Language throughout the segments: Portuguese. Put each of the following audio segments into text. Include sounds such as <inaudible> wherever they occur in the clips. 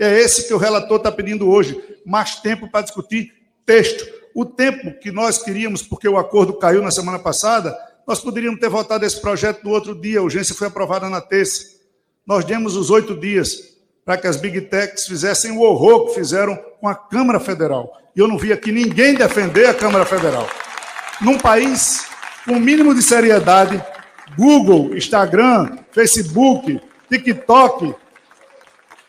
É esse que o relator está pedindo hoje, mais tempo para discutir texto. O tempo que nós queríamos, porque o acordo caiu na semana passada, nós poderíamos ter votado esse projeto no outro dia, a urgência foi aprovada na terça. Nós demos os oito dias para que as Big Techs fizessem o horror que fizeram com a Câmara Federal. E eu não vi aqui ninguém defender a Câmara Federal. Num país com o mínimo de seriedade, Google, Instagram, Facebook, TikTok,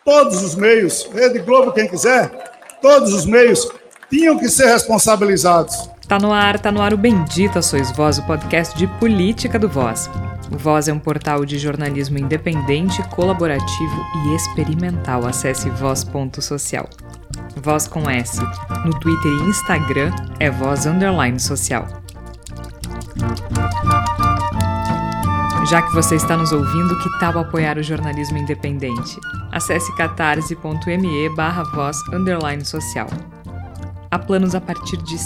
todos os meios, Rede Globo, quem quiser, todos os meios tinham que ser responsabilizados. Tá no ar, tá no ar o Bendita Sois Voz, o podcast de política do Voz. Voz é um portal de jornalismo independente, colaborativo e experimental. Acesse voz.social. Voz com S. No Twitter e Instagram é voz underline social. Já que você está nos ouvindo, que tal apoiar o jornalismo independente? Acesse catarse.me barra voz underline social. Há planos a partir de R$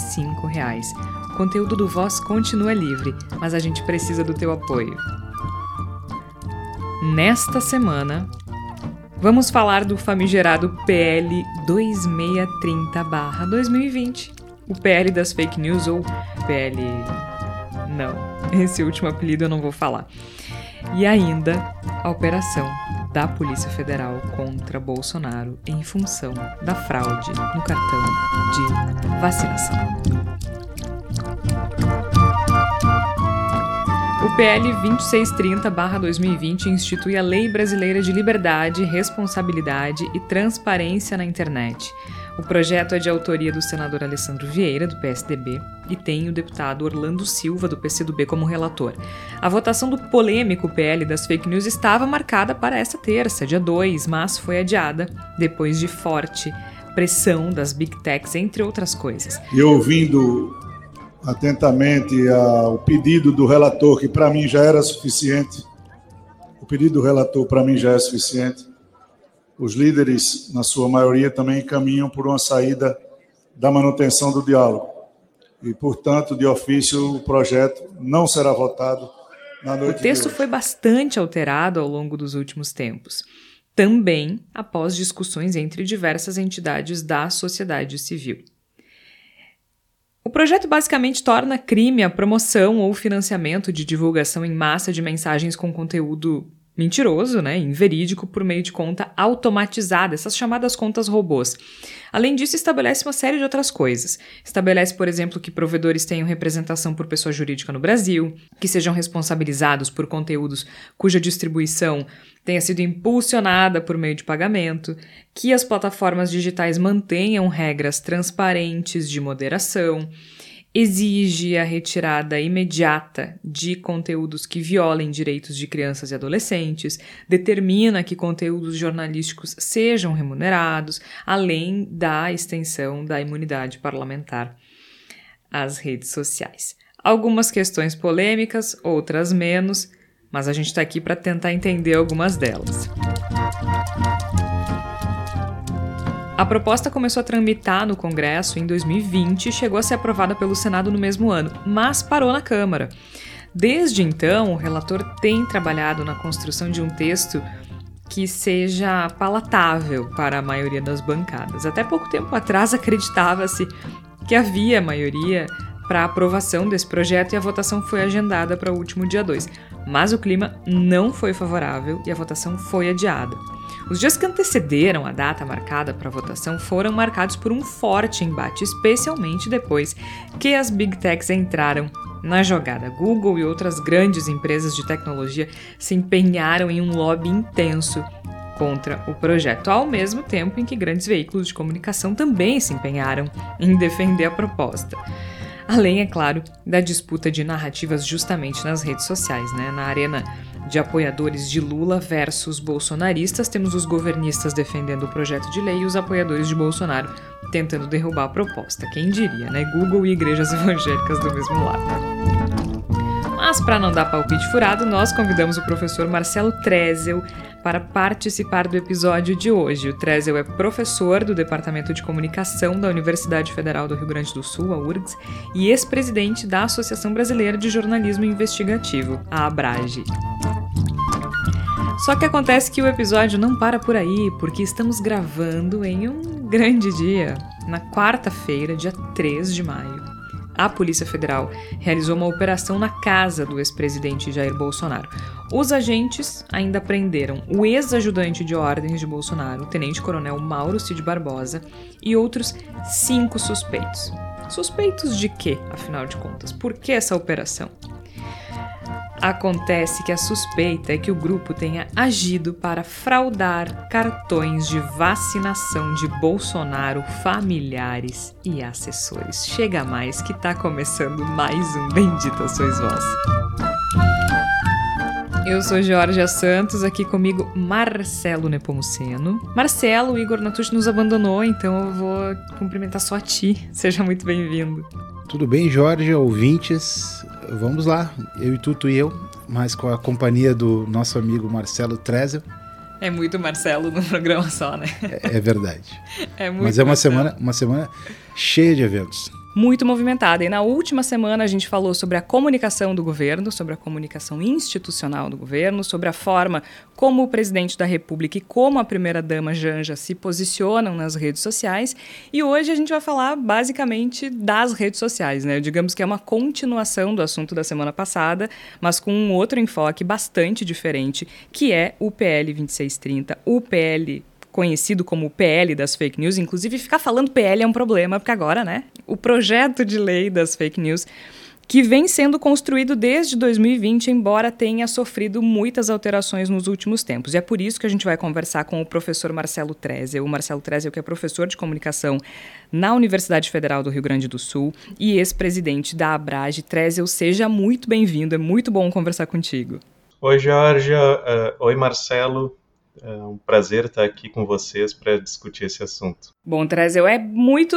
reais. O conteúdo do Voz continua livre, mas a gente precisa do teu apoio. Nesta semana, vamos falar do famigerado PL 2630-2020. O PL das fake news ou PL. Não, esse último apelido eu não vou falar. E ainda a operação da Polícia Federal contra Bolsonaro em função da fraude no cartão de vacinação. O PL 2630-2020 institui a Lei Brasileira de Liberdade, Responsabilidade e Transparência na Internet o projeto é de autoria do senador Alessandro Vieira, do PSDB, e tem o deputado Orlando Silva, do PCdoB, como relator. A votação do polêmico PL das fake news estava marcada para esta terça, dia 2, mas foi adiada depois de forte pressão das big techs, entre outras coisas. E ouvindo atentamente o pedido do relator, que para mim já era suficiente, o pedido do relator para mim já é suficiente os líderes, na sua maioria, também caminham por uma saída da manutenção do diálogo. E, portanto, de ofício, o projeto não será votado na noite. O texto foi bastante alterado ao longo dos últimos tempos, também após discussões entre diversas entidades da sociedade civil. O projeto basicamente torna crime a promoção ou financiamento de divulgação em massa de mensagens com conteúdo mentiroso, né, inverídico por meio de conta automatizada, essas chamadas contas robôs. Além disso, estabelece uma série de outras coisas. Estabelece, por exemplo, que provedores tenham representação por pessoa jurídica no Brasil, que sejam responsabilizados por conteúdos cuja distribuição tenha sido impulsionada por meio de pagamento, que as plataformas digitais mantenham regras transparentes de moderação, exige a retirada imediata de conteúdos que violem direitos de crianças e adolescentes, determina que conteúdos jornalísticos sejam remunerados, além da extensão da imunidade parlamentar às redes sociais. Algumas questões polêmicas, outras menos, mas a gente está aqui para tentar entender algumas delas. A proposta começou a tramitar no Congresso em 2020 e chegou a ser aprovada pelo Senado no mesmo ano, mas parou na Câmara. Desde então, o relator tem trabalhado na construção de um texto que seja palatável para a maioria das bancadas. Até pouco tempo atrás acreditava-se que havia maioria para aprovação desse projeto e a votação foi agendada para o último dia 2. Mas o clima não foi favorável e a votação foi adiada. Os dias que antecederam a data marcada para a votação foram marcados por um forte embate, especialmente depois que as Big Techs entraram na jogada. Google e outras grandes empresas de tecnologia se empenharam em um lobby intenso contra o projeto, ao mesmo tempo em que grandes veículos de comunicação também se empenharam em defender a proposta. Além, é claro, da disputa de narrativas justamente nas redes sociais, né? Na arena de apoiadores de Lula versus bolsonaristas, temos os governistas defendendo o projeto de lei e os apoiadores de Bolsonaro tentando derrubar a proposta. Quem diria, né? Google e igrejas evangélicas do mesmo lado. Mas para não dar palpite furado, nós convidamos o professor Marcelo Trezel para participar do episódio de hoje. O Trezel é professor do Departamento de Comunicação da Universidade Federal do Rio Grande do Sul, a URGS, e ex-presidente da Associação Brasileira de Jornalismo Investigativo, a ABRAGE. Só que acontece que o episódio não para por aí, porque estamos gravando em um grande dia, na quarta-feira, dia 3 de maio. A Polícia Federal realizou uma operação na casa do ex-presidente Jair Bolsonaro. Os agentes ainda prenderam o ex-ajudante de ordens de Bolsonaro, o tenente-coronel Mauro Cid Barbosa, e outros cinco suspeitos. Suspeitos de quê, afinal de contas? Por que essa operação? Acontece que a suspeita é que o grupo tenha agido para fraudar cartões de vacinação de Bolsonaro, familiares e assessores. Chega mais que tá começando mais um Bendita Sois Vós. Eu sou Georgia Santos, aqui comigo Marcelo Nepomuceno. Marcelo, o Igor Natucci nos abandonou, então eu vou cumprimentar só a ti. Seja muito bem-vindo. Tudo bem, Jorge, ouvintes? Vamos lá, eu e Tuto e eu, mas com a companhia do nosso amigo Marcelo Trezel. É muito Marcelo no programa só, né? É, é verdade. <laughs> é muito mas é uma Marcelo. semana, uma semana cheia de eventos muito movimentada. E na última semana a gente falou sobre a comunicação do governo, sobre a comunicação institucional do governo, sobre a forma como o presidente da República e como a primeira-dama Janja se posicionam nas redes sociais. E hoje a gente vai falar basicamente das redes sociais, né? Digamos que é uma continuação do assunto da semana passada, mas com um outro enfoque bastante diferente, que é o PL 2630, o PL conhecido como PL das fake news. Inclusive, ficar falando PL é um problema, porque agora, né? O projeto de lei das fake news que vem sendo construído desde 2020, embora tenha sofrido muitas alterações nos últimos tempos. E é por isso que a gente vai conversar com o professor Marcelo Trezel. O Marcelo Trezel, que é professor de comunicação na Universidade Federal do Rio Grande do Sul e ex-presidente da Abrage. Trezel, seja muito bem-vindo, é muito bom conversar contigo. Oi, Jorge. Uh, oi, Marcelo. É um prazer estar aqui com vocês para discutir esse assunto. Bom, Trezel, é muito.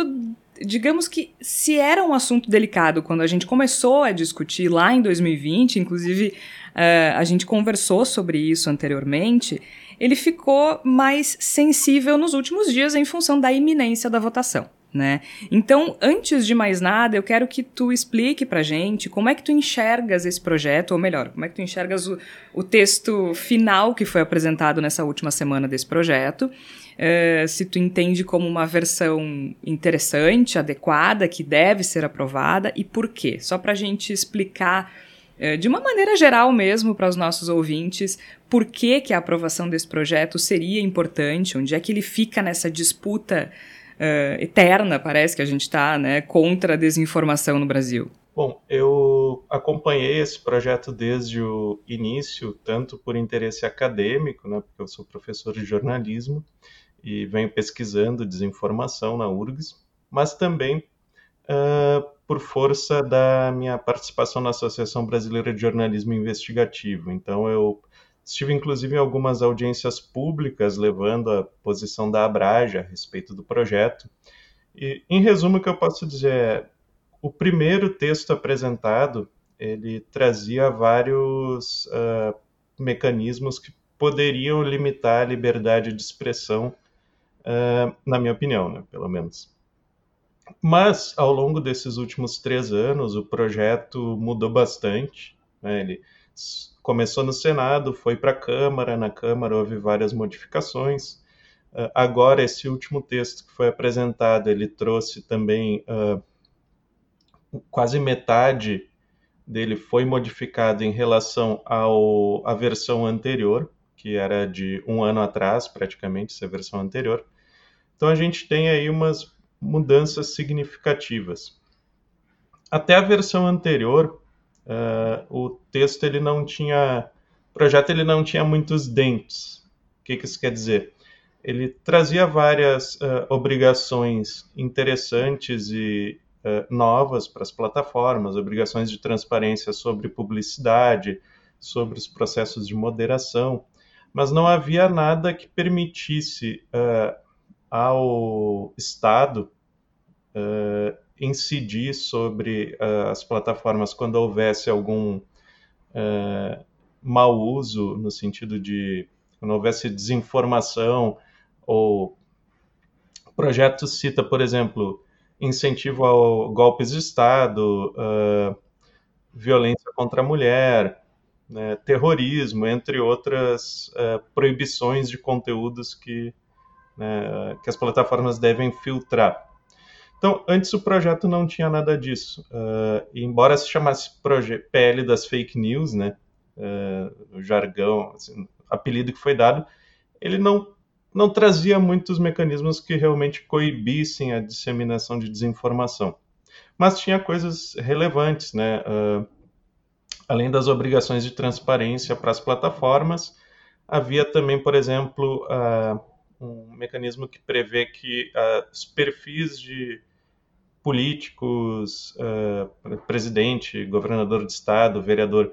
Digamos que se era um assunto delicado quando a gente começou a discutir lá em 2020, inclusive uh, a gente conversou sobre isso anteriormente, ele ficou mais sensível nos últimos dias em função da iminência da votação. Né? Então, antes de mais nada, eu quero que tu explique pra gente como é que tu enxergas esse projeto, ou melhor, como é que tu enxergas o, o texto final que foi apresentado nessa última semana desse projeto, uh, se tu entende como uma versão interessante, adequada, que deve ser aprovada e por quê. Só pra gente explicar uh, de uma maneira geral mesmo para os nossos ouvintes por que, que a aprovação desse projeto seria importante, onde é que ele fica nessa disputa uh, eterna, parece que a gente está, né, contra a desinformação no Brasil? Bom, eu acompanhei esse projeto desde o início, tanto por interesse acadêmico, né, porque eu sou professor de jornalismo e venho pesquisando desinformação na URGS, mas também uh, por força da minha participação na Associação Brasileira de Jornalismo Investigativo. Então, eu Estive, inclusive, em algumas audiências públicas levando a posição da Abrage a respeito do projeto. E, em resumo, o que eu posso dizer é o primeiro texto apresentado ele trazia vários uh, mecanismos que poderiam limitar a liberdade de expressão, uh, na minha opinião, né, pelo menos. Mas, ao longo desses últimos três anos, o projeto mudou bastante. Né, ele começou no Senado, foi para a Câmara, na Câmara houve várias modificações. Uh, agora, esse último texto que foi apresentado, ele trouxe também uh, quase metade dele foi modificado em relação ao, à versão anterior, que era de um ano atrás, praticamente, essa versão anterior. Então, a gente tem aí umas mudanças significativas. Até a versão anterior, uh, o texto ele não tinha, o projeto ele não tinha muitos dentes. O que, que isso quer dizer? Ele trazia várias uh, obrigações interessantes e uh, novas para as plataformas, obrigações de transparência sobre publicidade, sobre os processos de moderação, mas não havia nada que permitisse ao Estado incidir sobre uh, as plataformas quando houvesse algum uh, mau uso, no sentido de quando houvesse desinformação ou o projeto cita, por exemplo, incentivo a golpes de Estado, uh, violência contra a mulher, né, terrorismo, entre outras uh, proibições de conteúdos que, né, que as plataformas devem filtrar. Então, antes o projeto não tinha nada disso. Uh, embora se chamasse PL das fake news, né, uh, o jargão, assim, apelido que foi dado, ele não, não trazia muitos mecanismos que realmente coibissem a disseminação de desinformação. Mas tinha coisas relevantes, né? Uh, além das obrigações de transparência para as plataformas, havia também, por exemplo, uh, um mecanismo que prevê que uh, os perfis de políticos, uh, presidente, governador de estado, vereador,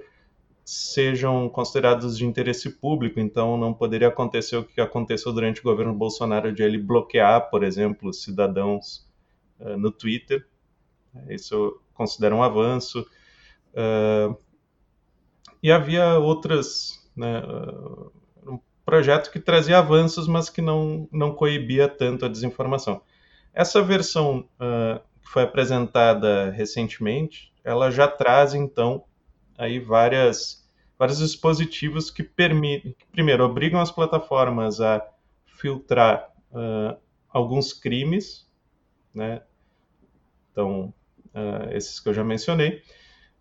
sejam considerados de interesse público, então não poderia acontecer o que aconteceu durante o governo Bolsonaro de ele bloquear, por exemplo, cidadãos no Twitter. Isso eu considero um avanço. Uh, e havia outras, né, uh, um projeto que trazia avanços, mas que não, não coibia tanto a desinformação. Essa versão uh, que foi apresentada recentemente, ela já traz, então, aí várias, vários dispositivos que permitem, primeiro, obrigam as plataformas a filtrar uh, alguns crimes, né? Então, uh, esses que eu já mencionei.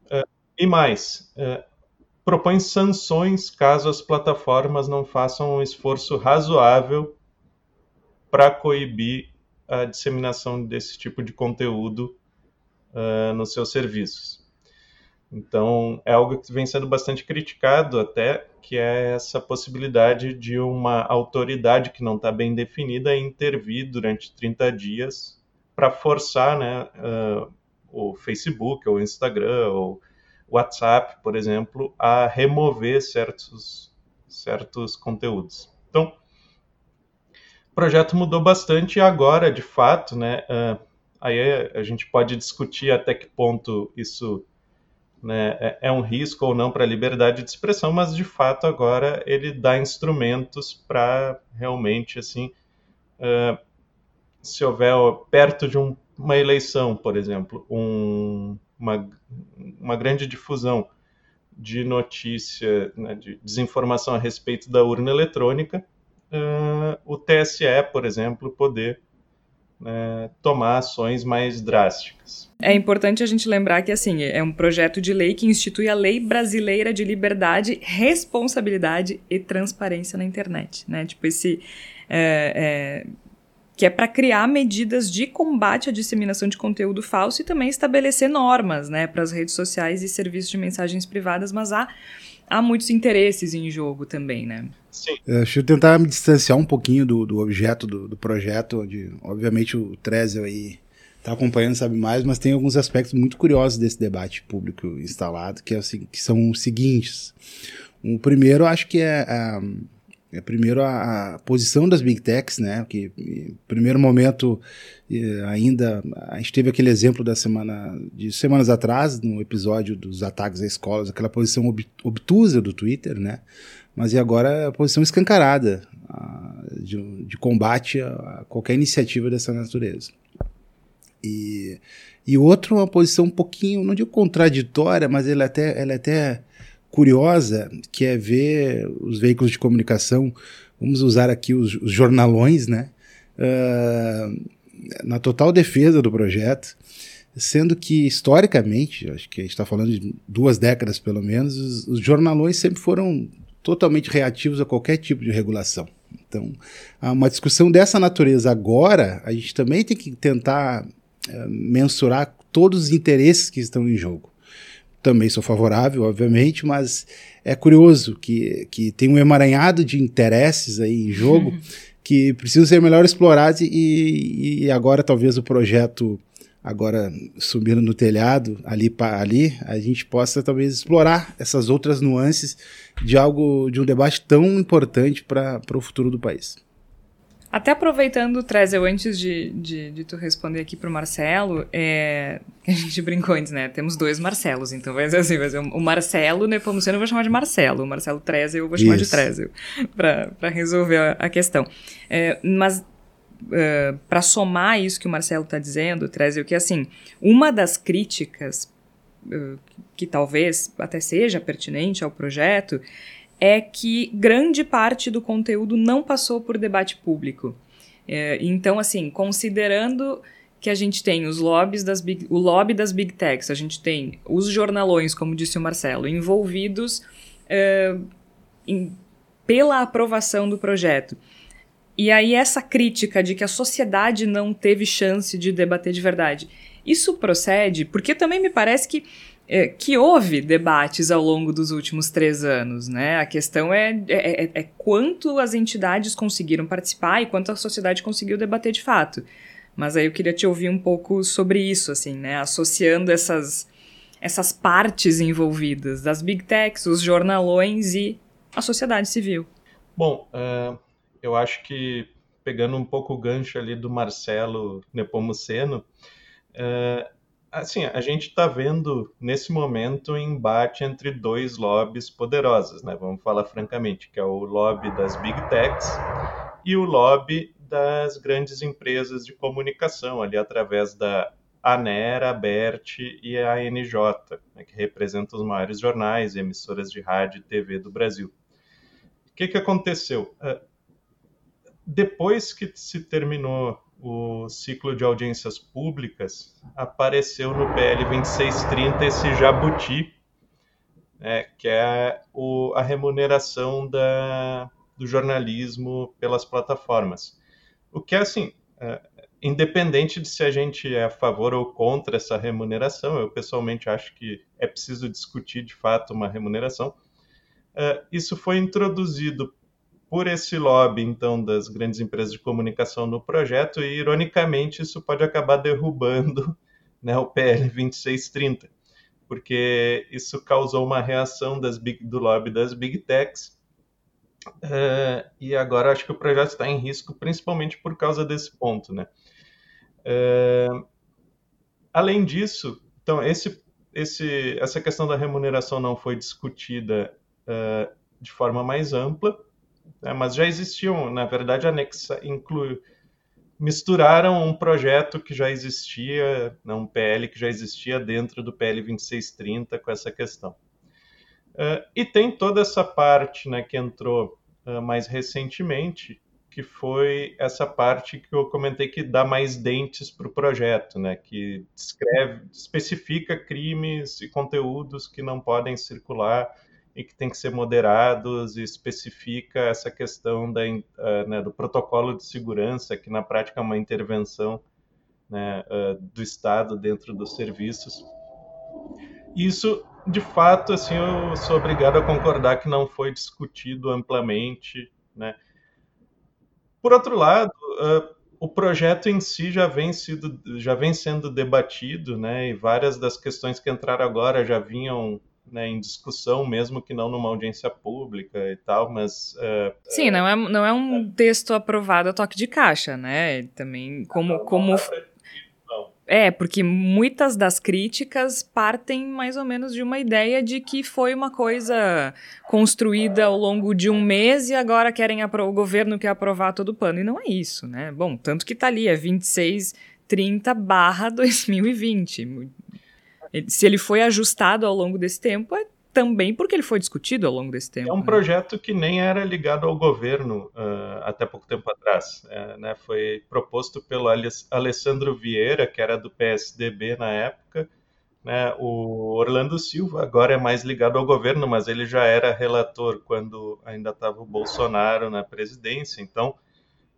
Uh, e mais, propõe sanções caso as plataformas não façam um esforço razoável para coibir a disseminação desse tipo de conteúdo uh, nos seus serviços. Então, é algo que vem sendo bastante criticado até, que é essa possibilidade de uma autoridade que não está bem definida intervir durante 30 dias para forçar né, uh, o Facebook, ou o Instagram, ou WhatsApp, por exemplo, a remover certos, certos conteúdos. Então, o projeto mudou bastante e agora, de fato, né, uh, aí a gente pode discutir até que ponto isso né, é, é um risco ou não para a liberdade de expressão, mas de fato agora ele dá instrumentos para realmente assim, uh, se houver perto de um, uma eleição, por exemplo, um, uma, uma grande difusão de notícia, né, de desinformação a respeito da urna eletrônica, uh, o TSE, por exemplo, poder né, tomar ações mais drásticas. É importante a gente lembrar que assim é um projeto de lei que institui a Lei Brasileira de Liberdade, Responsabilidade e Transparência na Internet, né? Tipo esse é, é, que é para criar medidas de combate à disseminação de conteúdo falso e também estabelecer normas né, para as redes sociais e serviços de mensagens privadas, mas há, há muitos interesses em jogo também, né? Sim. É, deixa eu tentar me distanciar um pouquino do, do objeto do, do, projeto, onde obviamente o Trezel aí está acompanhando, sabe mais, mas tem alguns aspectos muito curiosos desse debate público instalado, que, é, que são os seguintes. O primeiro, acho que é é, primeiro, a, a, posição das big techs, né? Que, primeiro momento, ainda a gente teve aquele exemplo da semana de semanas atrás, no episódio dos ataques às escolas, aquela posição ob, obtusa do Twitter, né? Mas e agora a posição escancarada a, de, de, combate a, qualquer iniciativa dessa natureza. E, e outro, uma posição um pouquinho, não digo contraditória, mas ela é até, ela é até curiosa, que é ver os veículos de comunicação, vamos usar aqui os, os jornalões, né? Uh, na total defesa do projeto, sendo que historicamente, acho que a gente está falando de duas décadas pelo menos, os, os, jornalões sempre foram totalmente reativos a qualquer tipo de regulação. Então, uma discussão dessa natureza agora, a gente também tem que tentar uh, mensurar todos os interesses que estão em jogo também sou favorável, obviamente, mas é curioso que, que tem um emaranhado de interesses aí em jogo que precisam ser melhor explorados e, e agora talvez o projeto agora subindo no telhado ali para ali a gente possa talvez explorar essas outras nuances de algo de um debate tão importante para o futuro do país. Até aproveitando, Trezel, antes de, de, de, tu responder aqui pro Marcelo, é, a gente brincou antes, né? Temos dois Marcelos, então vai ser assim, vai ser o Marcelo Nepomuceno eu vou chamar de Marcelo, o Marcelo Trezel eu vou chamar Isso. de Trezel, para resolver a, a questão. É, mas uh, para somar isso que o Marcelo está dizendo, Trezel, que assim, uma das críticas uh, que talvez até seja pertinente ao projeto, é que grande parte do conteúdo não passou por debate público. É, então, assim, considerando que a gente tem os lobbies das big, o lobby das big techs, a gente tem os jornalões, como disse o Marcelo, envolvidos é, em, pela aprovação do projeto. E aí essa crítica de que a sociedade não teve chance de debater de verdade. Isso procede porque também me parece que é, que houve debates ao longo dos últimos três anos, né? A questão é, é, é, é, quanto as entidades conseguiram participar e quanto a sociedade conseguiu debater de fato. Mas aí eu queria te ouvir um pouco sobre isso, assim, né? Associando essas, essas partes envolvidas, das big techs, os jornalões e a sociedade civil. Bom, uh, eu acho que pegando um pouco o gancho ali do Marcelo Nepomuceno, uh, assim, a gente está vendo nesse momento um embate entre dois lobbies poderosos, né? Vamos falar francamente, que é o lobby das big techs e o lobby das grandes empresas de comunicação, ali através da ANERA, a BERT e a ANJ, né, que representam os maiores jornais e emissoras de rádio e TV do Brasil. O que, que aconteceu? Uh, depois que se terminou o ciclo de audiências públicas, apareceu no PL 2630 esse jabuti, né, que é o, a remuneração da, do jornalismo pelas plataformas. O que é assim, é, independente de se a gente é a favor ou contra essa remuneração, eu pessoalmente acho que é preciso discutir de fato uma remuneração. É, isso foi introduzido por esse lobby, então, das grandes empresas de comunicação no projeto, e, ironicamente, isso pode acabar derrubando <laughs> né, o PL 2630, porque isso causou uma reação big, do lobby das big techs, uh, e agora acho que o projeto está em risco, principalmente por causa desse ponto. Né? Uh, além disso, então, esse, esse, essa questão da remuneração não foi discutida uh, de forma mais ampla, né, mas já existiam, na verdade, anexa, inclui, misturaram um projeto que já existia, né, um PL que já existia dentro do PL 2630 com essa questão. Uh, e tem toda essa parte né, que entrou uh, mais recentemente, que foi essa parte que eu comentei que dá mais dentes para o projeto, né, que descreve, especifica crimes e conteúdos que não podem circular e que tem que ser moderados e especifica essa questão da, uh, né, do protocolo de segurança, que na prática é uma intervenção né, uh, do Estado dentro dos serviços. Isso, de fato, assim, eu sou obrigado a concordar que não foi discutido amplamente. Né? Por outro lado, uh, o projeto em si já vem, sido, já vem sendo debatido, né, e várias das questões que entraram agora já vinham né, em discussão, mesmo que não numa audiência pública e tal, mas... Uh, Sim, não é, não é um é. texto aprovado a toque de caixa, né? Também como... Não, como... Não é, porque muitas das críticas partem mais ou menos de uma ideia de que foi uma coisa construída ao longo de um mês e agora querem o governo quer aprovar todo o pano. E não é isso, né? Bom, tanto que tá ali, é 2630 barra 2020 se ele foi ajustado ao longo desse tempo, é também porque ele foi discutido ao longo desse tempo. É um né? projeto que nem era ligado ao governo uh, até pouco tempo atrás. É, né? Foi proposto pelo Alessandro Vieira, que era do PSDB na época. Né? O Orlando Silva agora é mais ligado ao governo, mas ele já era relator quando ainda estava o Bolsonaro na presidência. Então,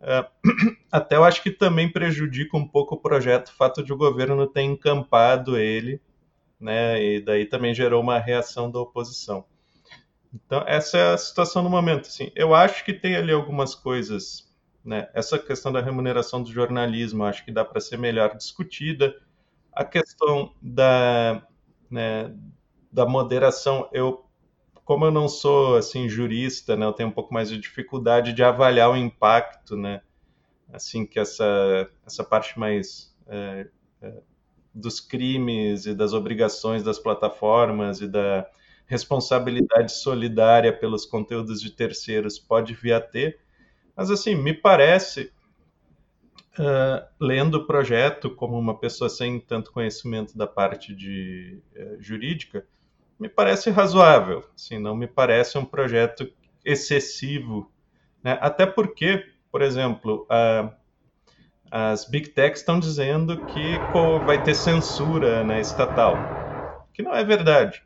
uh, <clears throat> até eu acho que também prejudica um pouco o projeto o fato de o governo ter encampado ele né? E daí também gerou uma reação da oposição. Então, essa é a situação no momento. Assim, eu acho que tem ali algumas coisas, né? Essa questão da remuneração do jornalismo, acho que dá para ser melhor discutida. A questão da, né, da moderação, eu, como eu não sou assim jurista, né? Eu tenho um pouco mais de dificuldade de avaliar o impacto, né? Assim que essa essa parte mais é, é, dos crimes e das obrigações das plataformas e da responsabilidade solidária pelos conteúdos de terceiros pode vir a ter. Mas, assim, me parece uh, lendo o projeto como uma pessoa sem tanto conhecimento da parte de uh, jurídica, me parece razoável. Assim, não me parece um projeto excessivo, né? até porque, por exemplo, uh, as big techs estão dizendo que vai ter censura né, estatal, que não é verdade.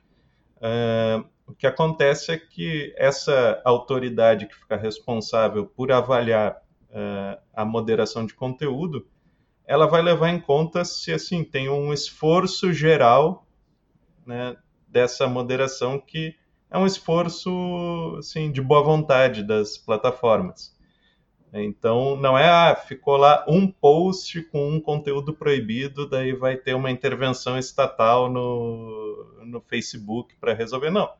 Uh, o que acontece é que essa autoridade que fica responsável por avaliar uh, a moderação de conteúdo, ela vai levar em conta se assim tem um esforço geral né, dessa moderação que é um esforço assim de boa vontade das plataformas. Então, não é, ah, ficou lá um post com um conteúdo proibido, daí vai ter uma intervenção estatal no, no Facebook para resolver. Não.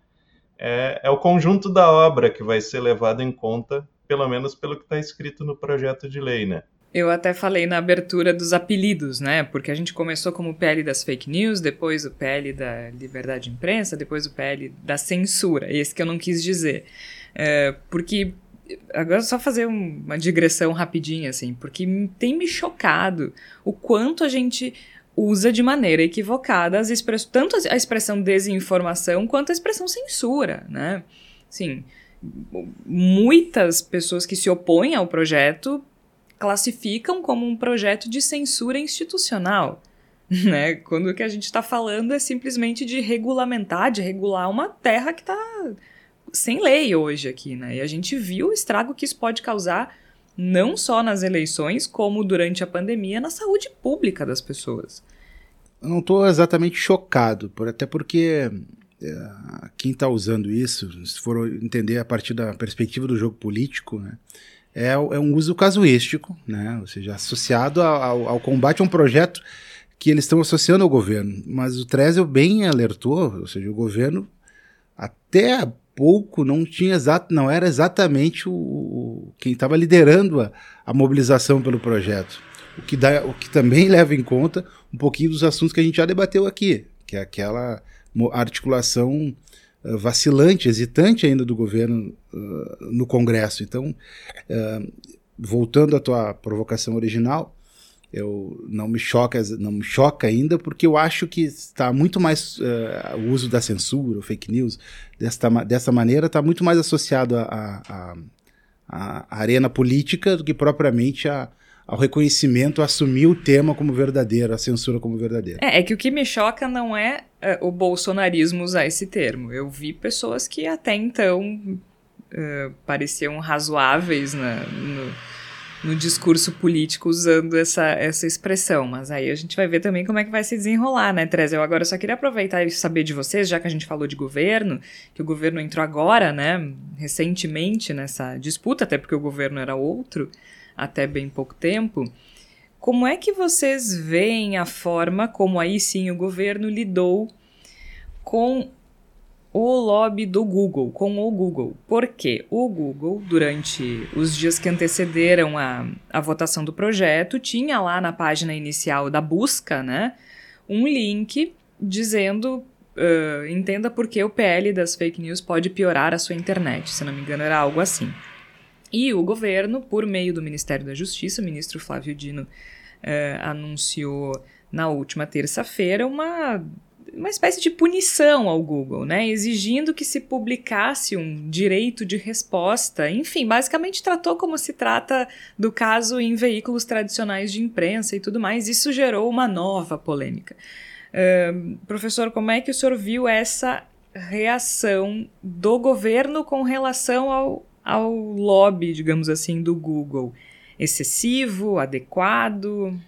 É, é o conjunto da obra que vai ser levado em conta, pelo menos pelo que está escrito no projeto de lei, né? Eu até falei na abertura dos apelidos, né? Porque a gente começou como o PL das fake news, depois o PL da liberdade de imprensa, depois o PL da censura. Esse que eu não quis dizer. É, porque Agora só fazer uma digressão rapidinha, assim, porque tem me chocado o quanto a gente usa de maneira equivocada as expressões, tanto a expressão desinformação quanto a expressão censura, né? Sim, muitas pessoas que se opõem ao projeto classificam como um projeto de censura institucional, <laughs> né? Quando o que a gente está falando é simplesmente de regulamentar, de regular uma terra que está sem lei hoje aqui, né? E a gente viu o estrago que isso pode causar não só nas eleições, como durante a pandemia na saúde pública das pessoas. Eu não estou exatamente chocado, por, até porque é, quem está usando isso, se for entender a partir da perspectiva do jogo político, né, é, é um uso casuístico, né, ou seja, associado ao, ao combate a um projeto que eles estão associando ao governo. Mas o Trezel bem alertou, ou seja, o governo até pouco não tinha exato, não era exatamente o, o quem estava liderando a, a, mobilização pelo projeto. O que, dá, o que também <laughs> leva em conta um pouquinho dos assuntos que a gente já debateu aqui, que é aquela articulação uh, vacilante, hesitante ainda do governo uh, no Congresso. Então, uh, voltando à tua provocação original, eu não me choca não me choca ainda porque eu acho que está muito mais uh, o uso da censura o fake news desta, dessa maneira está muito mais associado à arena política do que propriamente a, ao reconhecimento, a assumir o tema como verdadeiro, a censura como verdadeira. É, é que o que me choca não é uh, o bolsonarismo usar esse termo. Eu vi pessoas que até então uh, pareciam razoáveis na, no, no discurso político usando essa, essa expressão. Mas aí a gente vai ver também como é que vai se desenrolar, né, Teresa? Eu agora só queria aproveitar e saber de vocês, já que a gente falou de governo, que o governo entrou agora, né, recentemente nessa disputa, até porque o governo era outro até bem pouco tempo. Como é que vocês veem a forma como aí sim o governo lidou com o lobby do Google, com o Google. Porque o Google, durante os dias que antecederam a, a votação do projeto, tinha lá na página inicial da busca, né, um link dizendo uh, entenda por que o PL das fake news pode piorar a sua internet. Se não me engano, era algo assim. E o governo, por meio do Ministério da Justiça, o ministro Flávio Dino uh, anunciou na última terça-feira uma uma espécie de punição ao Google, né? Exigindo que se publicasse um direito de resposta. Enfim, basicamente tratou como se trata do caso em veículos tradicionais de imprensa e tudo mais. Isso gerou uma nova polêmica. Uh, professor, como é que o senhor viu essa reação do governo com relação ao, ao lobby, digamos assim, do Google? Excessivo, adequado?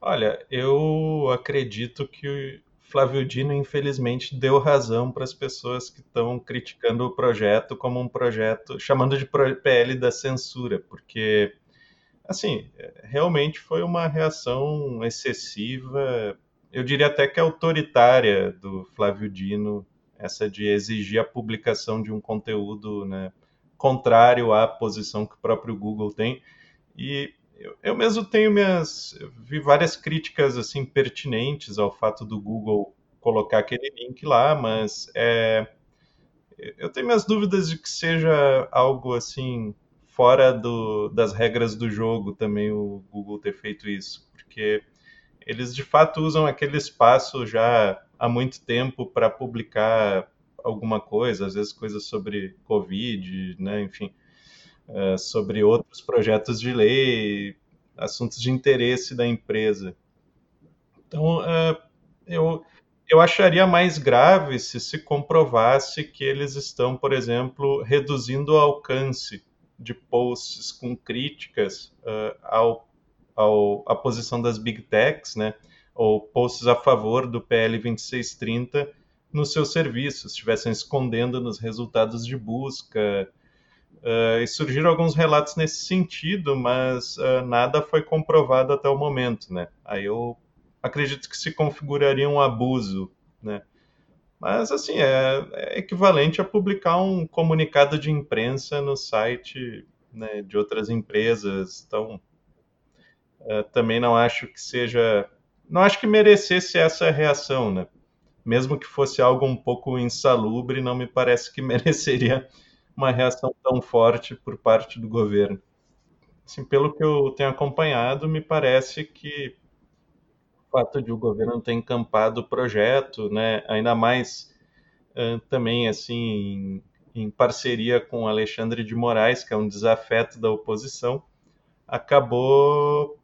Olha, eu acredito que Flávio Dino, infelizmente, deu razão para as pessoas que estão criticando o projeto como um projeto, chamando de PL da censura, porque, assim, realmente foi uma reação excessiva, eu diria até que autoritária do Flávio Dino, essa de exigir a publicação de um conteúdo né, contrário à posição que o próprio Google tem. E eu, eu mesmo tenho minhas. vi várias críticas assim pertinentes ao fato do Google colocar aquele link lá, mas é, eu tenho minhas dúvidas de que seja algo assim fora do, das regras do jogo também o Google ter feito isso, porque eles de fato usam aquele espaço já há muito tempo para publicar alguma coisa, às vezes coisas sobre Covid, né, enfim, uh, sobre outros projetos de lei, assuntos de interesse da empresa. Então, uh, eu, eu acharia mais grave se se comprovasse que eles estão, por exemplo, reduzindo o alcance de posts com críticas uh, ao, ao, à posição das big techs, né, ou posts a favor do PL 2630 nos seus serviços, estivessem escondendo nos resultados de busca. Uh, e surgiram alguns relatos nesse sentido, mas uh, nada foi comprovado até o momento, né? Aí eu acredito que se configuraria um abuso, né? Mas, assim, é, é equivalente a publicar um comunicado de imprensa no site né, de outras empresas. Então, uh, também não acho que seja... Não acho que merecesse essa reação, né? mesmo que fosse algo um pouco insalubre, não me parece que <laughs> mereceria uma reação tão forte por parte do governo. Assim, pelo que eu tenho acompanhado, me parece que o fato de o governo ter encampado o projeto, né, ainda mais uh, também assim em, em parceria com Alexandre de Moraes, que é um desafeto da oposição, acabou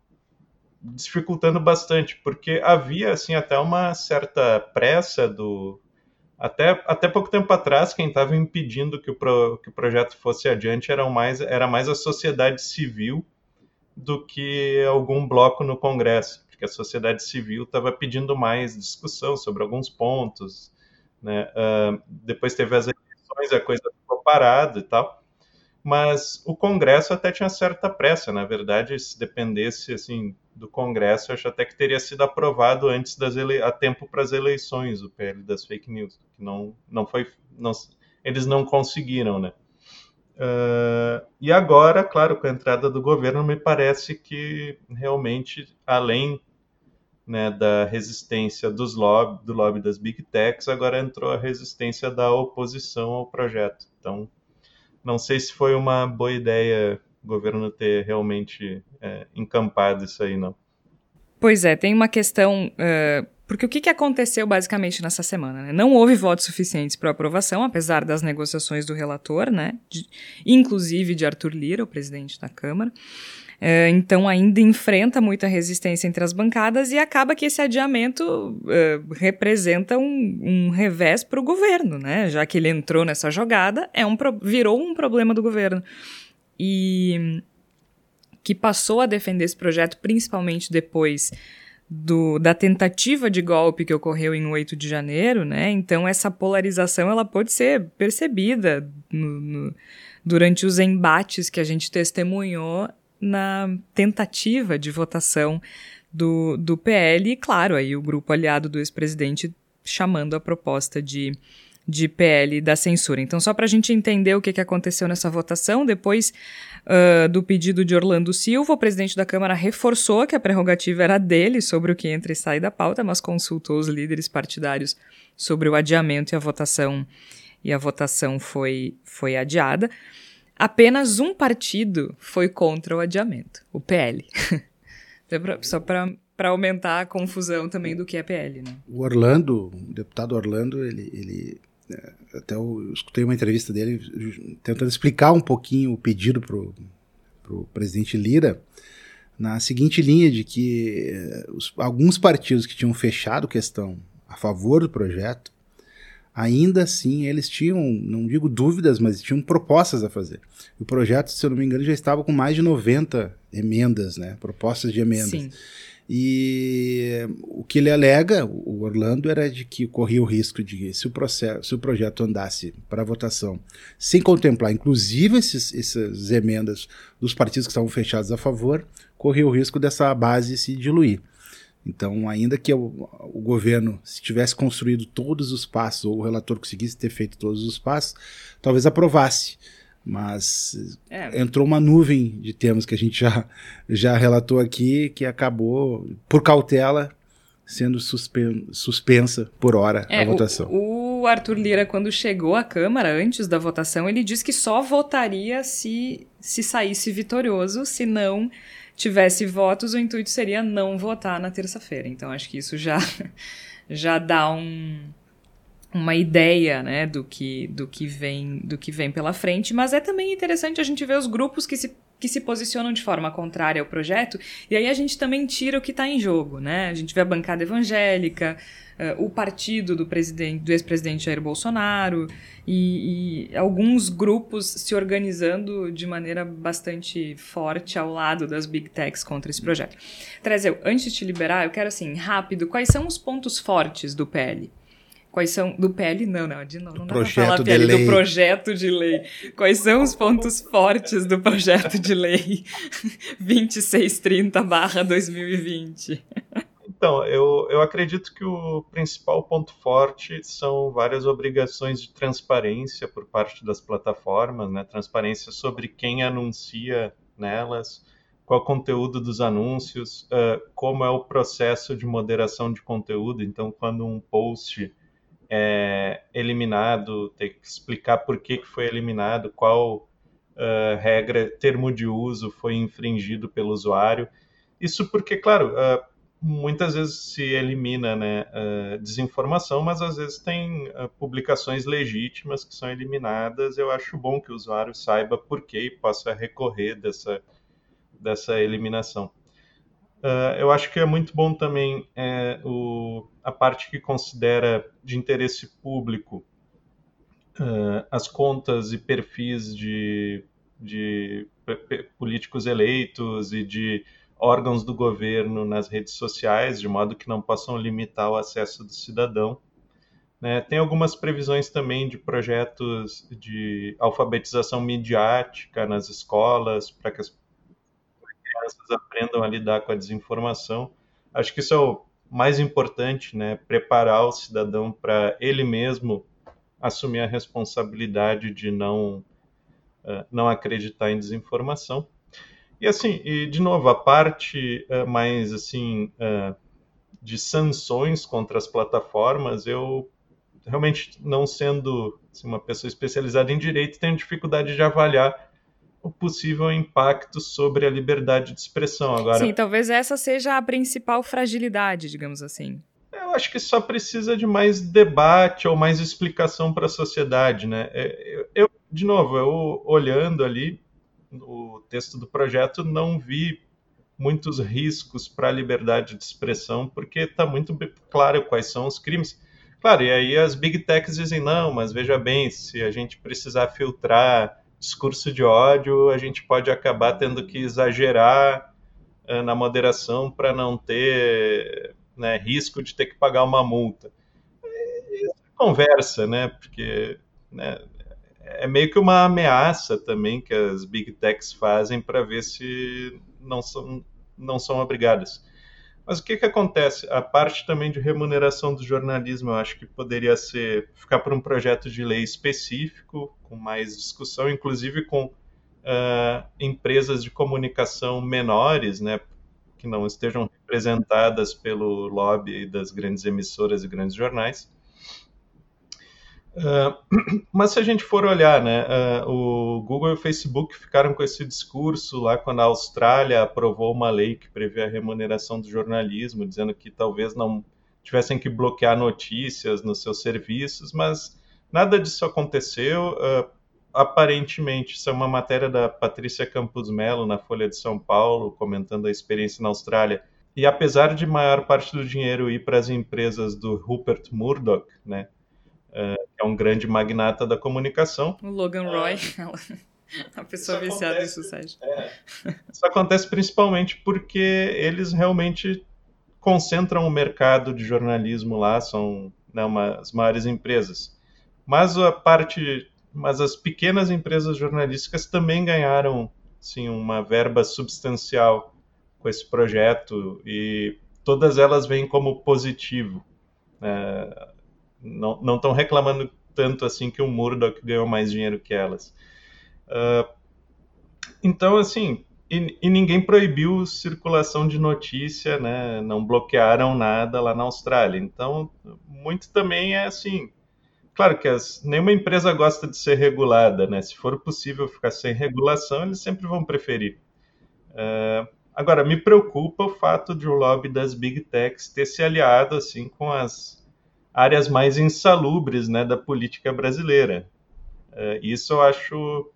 dificultando bastante, porque havia assim até uma certa pressa do até, até pouco tempo atrás quem estava impedindo que o, pro, que o projeto fosse adiante era mais era mais a sociedade civil do que algum bloco no Congresso, porque a sociedade civil estava pedindo mais discussão sobre alguns pontos, né? Uh, depois teve as eleições, a coisa ficou parada e tal mas o Congresso até tinha certa pressa, na verdade, se dependesse assim do Congresso, acho até que teria sido aprovado antes das ele... a tempo para as eleições o PL das fake news, que não não foi não, eles não conseguiram, né? Uh, e agora, claro, com a entrada do governo, me parece que realmente, além né, da resistência dos lobby, do lobby das big techs, agora entrou a resistência da oposição ao projeto. Então, não sei se foi uma boa ideia o governo ter realmente é, encampado isso aí, não. Pois é, tem uma questão. Uh, porque o que, que aconteceu basicamente nessa semana? Né? Não houve votos suficientes para aprovação, apesar das negociações do relator, né? De, inclusive de Arthur Lira, o presidente da Câmara. Uh, então ainda enfrenta muita resistência entre as bancadas e acaba que esse adiamento uh, representa um, um revés para o governo, né? Já que ele entrou nessa jogada, é um virou um problema do governo. E que passou a defender esse projeto principalmente depois do, da tentativa de golpe que ocorreu em 8 de janeiro, né? Então essa polarização ela pode ser percebida no, no, durante os embates que a gente testemunhou na tentativa de votação do, do PL e, claro, aí o grupo aliado do ex-presidente chamando a proposta de, de PL da censura. Então, só para a gente entender o que, que aconteceu nessa votação, depois uh, do pedido de Orlando Silva, o presidente da Câmara reforçou que a prerrogativa era dele sobre o que entra e sai da pauta, mas consultou os líderes partidários sobre o adiamento e a votação e a votação foi, foi adiada. Apenas um partido foi contra o adiamento, o PL. <laughs> Então, só para para aumentar a confusão também do que é PL, né? O Orlando, o deputado Orlando, ele, ele é, até eu escutei uma entrevista dele tentando explicar um pouquinho o pedido pro pro presidente Lira na seguinte linha de que eh, os, alguns partidos que tinham fechado questão a favor do projeto ainda assim eles tinham, não digo dúvidas, mas tinham propostas a fazer. O projeto, se eu não me engano, já estava com mais de 90 emendas, né? Propostas de emendas. Sim. E o que ele alega, o Orlando, era de que corria o risco de, se o, processo, se o projeto andasse para votação sem contemplar, inclusive, esses, essas emendas dos partidos que estavam fechados a favor, corria o risco dessa base se diluir. Então, ainda que o, o, governo, se tivesse construído todos os passos, ou o relator conseguisse ter feito todos os passos, talvez aprovasse. Mas é. entrou uma nuvem de temas que a gente já, já relatou aqui, que acabou, por cautela, sendo suspen suspensa por hora é, a votação. O, o Arthur Lira, quando chegou à Câmara, antes da votação, ele disse que só votaria se, se saísse vitorioso, se não tivesse votos, o intuito seria não votar na terça-feira. Então, acho que isso já, <laughs> já dá um, uma ideia né, do, que, do, que vem, do que vem pela frente. Mas é também interessante a gente ver os grupos que se que se posicionam de forma contrária ao projeto, e aí a gente também tira o que está em jogo, né? A gente vê a bancada evangélica, uh, o partido do, presidente, do ex-presidente Jair Bolsonaro, e, e, alguns grupos se organizando de maneira bastante forte ao lado das big techs contra esse projeto. Trezeu, antes de te liberar, eu quero assim, rápido, quais são os pontos fortes do PL? Quais são. Do PL, não, não, de novo. Não dá projeto falar PL, do projeto de lei. Quais são os pontos fortes do projeto de lei <laughs> 2630-2020? Então, eu, eu acredito que o principal ponto forte são várias obrigações de transparência por parte das plataformas, né? Transparência sobre quem anuncia nelas, qual é o conteúdo dos anúncios, uh, como é o processo de moderação de conteúdo. Então, quando um post é, eliminado, ter que explicar por que, que foi eliminado, qual uh, regra, termo de uso foi infringido pelo usuário. Isso porque, claro, uh, muitas vezes se elimina né, uh, desinformação, mas às vezes tem publicações legítimas que são eliminadas. Eu acho bom que o usuário saiba por que e possa recorrer dessa, dessa eliminação. Uh, eu acho que é muito bom também é, o, a parte que considera de interesse público uh, as contas e perfis de, de políticos eleitos e de órgãos do governo nas redes sociais, de modo que não possam limitar o acesso do cidadão. Né? Tem algumas previsões também de projetos de alfabetização midiática nas escolas, para que as crianças aprendam a lidar com a desinformação. Acho que isso é o mais importante, né? Preparar o cidadão para ele mesmo assumir a responsabilidade de não uh, não acreditar em desinformação. E assim, e de novo, a parte uh, mais assim uh, de sanções contra as plataformas, eu realmente não sendo assim, uma pessoa especializada em direito, tenho dificuldade de avaliar o possível impacto sobre a liberdade de expressão. Agora, Sim, talvez essa seja a principal fragilidade, digamos assim. Eu acho que só precisa de mais debate ou mais explicação para a sociedade, né? É, eu, de novo, eu olhando ali o texto do projeto, não vi muitos riscos para a liberdade de expressão, porque está muito claro quais são os crimes. Claro, e aí as big techs dizem, não, mas veja bem, se a gente precisar filtrar discurso de ódio, a gente pode acabar tendo que exagerar uh, na moderação para não ter né, risco de ter que pagar uma multa. E, conversa, né? Porque né, é meio que uma ameaça também que as big techs fazem para ver se não são, não são obrigadas. Mas o que, que acontece? A parte também de remuneração do jornalismo, eu acho que poderia ser ficar por um projeto de lei específico, com mais discussão, inclusive com uh, empresas de comunicação menores, né, que não estejam representadas pelo lobby das grandes emissoras e grandes jornais, Uh, <clears throat> mas se a gente for olhar, né, uh, o Google e o Facebook ficaram com esse discurso lá quando a Austrália aprovou uma lei que prevê a remuneração do jornalismo, dizendo que talvez não tivessem que bloquear notícias nos seus serviços, mas nada disso aconteceu. Uh, aparentemente, isso é uma matéria da Patrícia Campos Melo na Folha de São Paulo, comentando a experiência na Austrália. E apesar de maior parte do dinheiro ir para as empresas do Rupert Murdoch, né, é, é um grande magnata da comunicação. O Logan Roy, <laughs> a pessoa isso viciada acontece, em sucesso. É, isso acontece principalmente porque eles realmente concentram o mercado de jornalismo lá, são né, uma, as maiores empresas. Mas a parte, mas as pequenas empresas jornalísticas também ganharam sim uma verba substancial com esse projeto e todas elas vêm como positivo. É, não estão reclamando tanto assim que o Murdoch ganhou mais dinheiro que elas. Uh, então, assim, e, e, ninguém proibiu circulação de notícia, né? Não bloquearam nada lá na Austrália. Então, muito também é assim. claro que as, nenhuma empresa gosta de ser regulada, né? Se for possível ficar sem regulação, eles sempre vão preferir. Uh, agora, me preocupa o fato de o lobby das big techs ter se aliado assim com as áreas mais insalubres né, da política brasileira. Uh, isso eu acho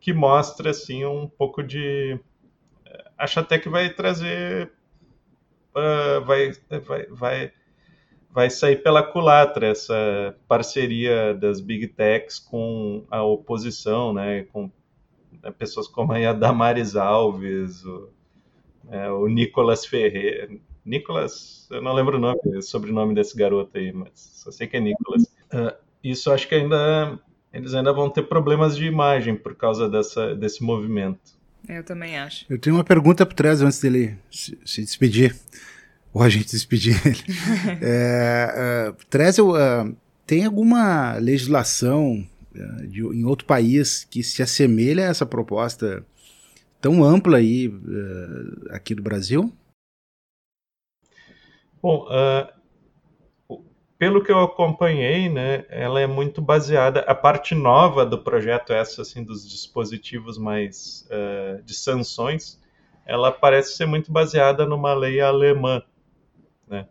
que mostra assim um pouco de acho até que vai trazer uh, vai, vai, vai vai sair pela culatra essa parceria das big techs com a oposição, né, com né, pessoas como a Damares Alves, o, é, o Nicolas Ferreira, Nicolas, eu não lembro o nome, o sobrenome desse garoto aí, mas só sei que é Nicolas. Uh, isso acho que ainda eles ainda vão ter problemas de imagem por causa dessa, desse movimento. Eu também acho. Eu tenho uma pergunta para trás antes dele se, se despedir ou a gente despedir ele. <laughs> é, uh, Trezel, uh, tem alguma legislação uh, de, em outro país que se assemelha a essa proposta tão ampla aí uh, aqui do Brasil? Bom, pelo que eu acompanhei, né, ela é muito baseada. A parte nova do projeto, essa assim dos dispositivos mais de sanções, ela parece ser muito baseada numa lei alemã né?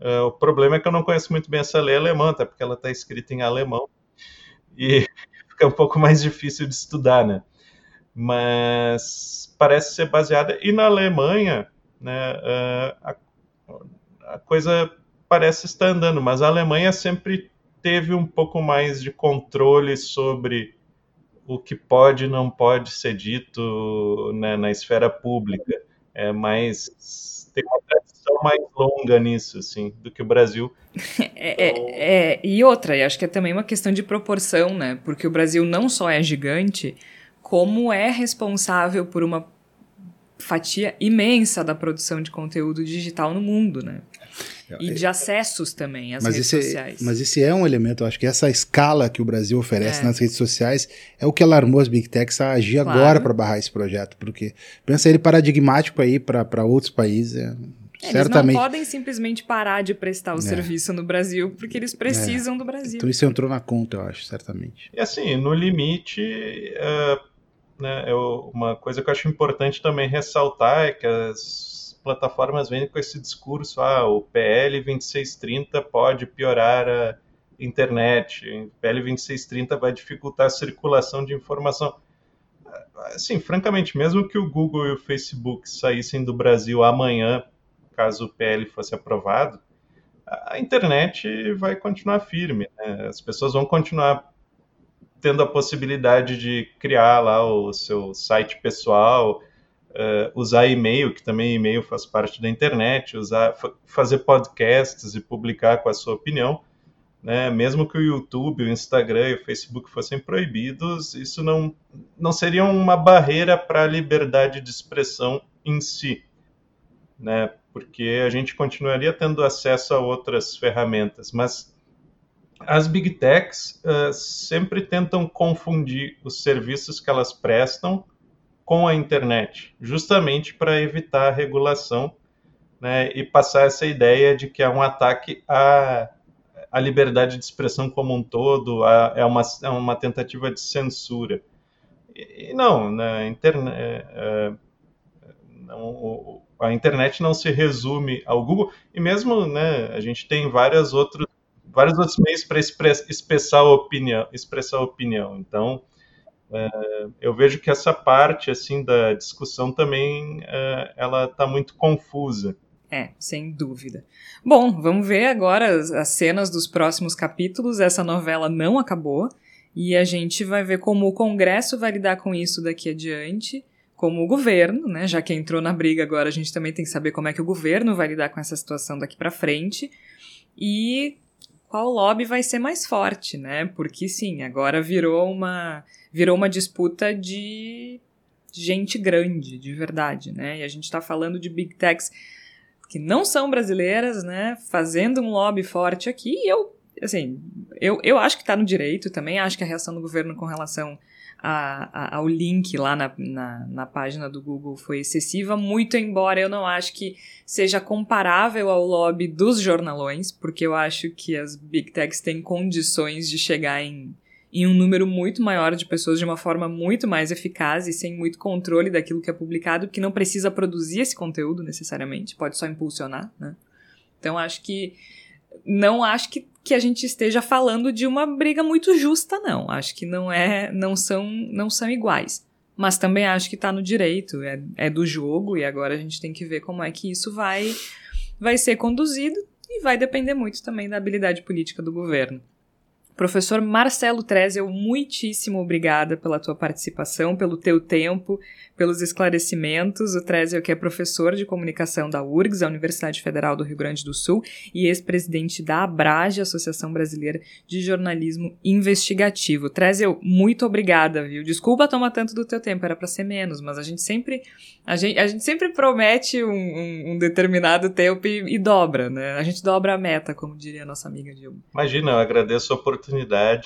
Uh, o problema é que eu não conheço muito bem essa lei alemã, até porque ela está escrita em alemão e <laughs> fica um pouco mais difícil de estudar, né? Mas parece ser baseada e na Alemanha, né? Uh, a, a coisa parece estar andando, mas a Alemanha sempre teve um pouco mais de controle sobre o que pode e não pode ser dito né, na esfera pública. É mais tem uma tradição mais longa nisso, assim, do que o Brasil. <laughs> É, é, é, e outra, acho que é também uma questão de proporção, né? Porque o Brasil não só é gigante, como é responsável por uma fatia imensa da produção de conteúdo digital no mundo, né? E de acessos também às mas redes esse, sociais. Mas esse é um elemento, eu acho que essa escala que o Brasil oferece é. nas redes sociais é o que alarmou as Big Techs a agir claro. agora para barrar esse projeto, porque pensa ele paradigmático aí para outros países. É, eles certamente... não podem simplesmente parar de prestar o é. serviço no Brasil, porque eles precisam é. do Brasil. Então isso entrou na conta, eu acho, certamente. E assim, no limite, uh, né, eu, uma coisa que eu acho importante também ressaltar é que as plataformas vêm com esse discurso, ah, o PL 2630 pode piorar a internet, o PL 2630 vai dificultar a circulação de informação. Assim, francamente, mesmo que o Google e o Facebook saíssem do Brasil amanhã, caso o PL fosse aprovado, a internet vai continuar firme. Né? As pessoas vão continuar tendo a possibilidade de criar lá o seu site pessoal, uh, usar e-mail, que também e-mail faz parte da internet, usar, fazer podcasts e publicar com a sua opinião. Né? Mesmo que o YouTube, o Instagram e o Facebook fossem proibidos, isso não, não seria uma barreira para a liberdade de expressão em si, né? porque a gente continuaria tendo acesso a outras ferramentas. Mas as big techs uh, sempre tentam confundir os serviços que elas prestam com a internet, justamente para evitar a regulação né, e passar essa ideia de que é um ataque à, à liberdade de expressão como um todo, é, uma, é uma tentativa de censura. E, e não, né, interne, é, é, a internet não se resume ao Google, e mesmo né, a gente tem várias outros, vários outros meios para expressar opinião, expressar opinião. Então, é, eu vejo que essa parte assim da discussão também é, ela está muito confusa. É, sem dúvida. Bom, vamos ver agora as, as cenas dos próximos capítulos. Essa novela não acabou e a gente vai ver como o Congresso vai lidar com isso daqui adiante, como o governo, né? Já que entrou na briga agora, a gente também tem que saber como é que o governo vai lidar com essa situação daqui para frente e qual lobby vai ser mais forte, né? Porque sim, agora virou uma virou uma disputa de gente grande, de verdade, né? E a gente está falando de big techs que não são brasileiras, né? Fazendo um lobby forte aqui. E eu, assim, eu, eu acho que está no direito também. Acho que a reação do governo com relação a, a, o link lá na, na, na, página do Google foi excessiva, muito embora eu não acho que seja comparável ao lobby dos jornalões, porque eu acho que as big techs têm condições de chegar em, em um número muito maior de pessoas de uma forma muito mais eficaz e sem muito controle daquilo que é publicado, que não precisa produzir esse conteúdo necessariamente, pode só impulsionar, né? Então acho que não acho que, que a gente esteja falando de uma briga muito justa, não. Acho que não é, não são, não são iguais. Mas também acho que está no direito, é, é do jogo e agora a gente tem que ver como é que isso vai, vai ser conduzido e vai depender muito também da habilidade política do governo. Professor Marcelo Trezel, muitíssimo obrigada pela tua participação, pelo teu tempo, pelos esclarecimentos. O Trezel, que é professor de comunicação da URGS, a Universidade Federal do Rio Grande do Sul, e ex-presidente da ABRAGE, Associação Brasileira de Jornalismo Investigativo. Trezel, muito obrigada, viu? Desculpa tomar tanto do teu tempo, era para ser menos, mas a gente sempre a gente, a gente sempre promete um, um, um determinado tempo e, e, dobra, né? A gente dobra a meta, como diria a nossa amiga Dilma. Imagina, eu agradeço a oportunidade.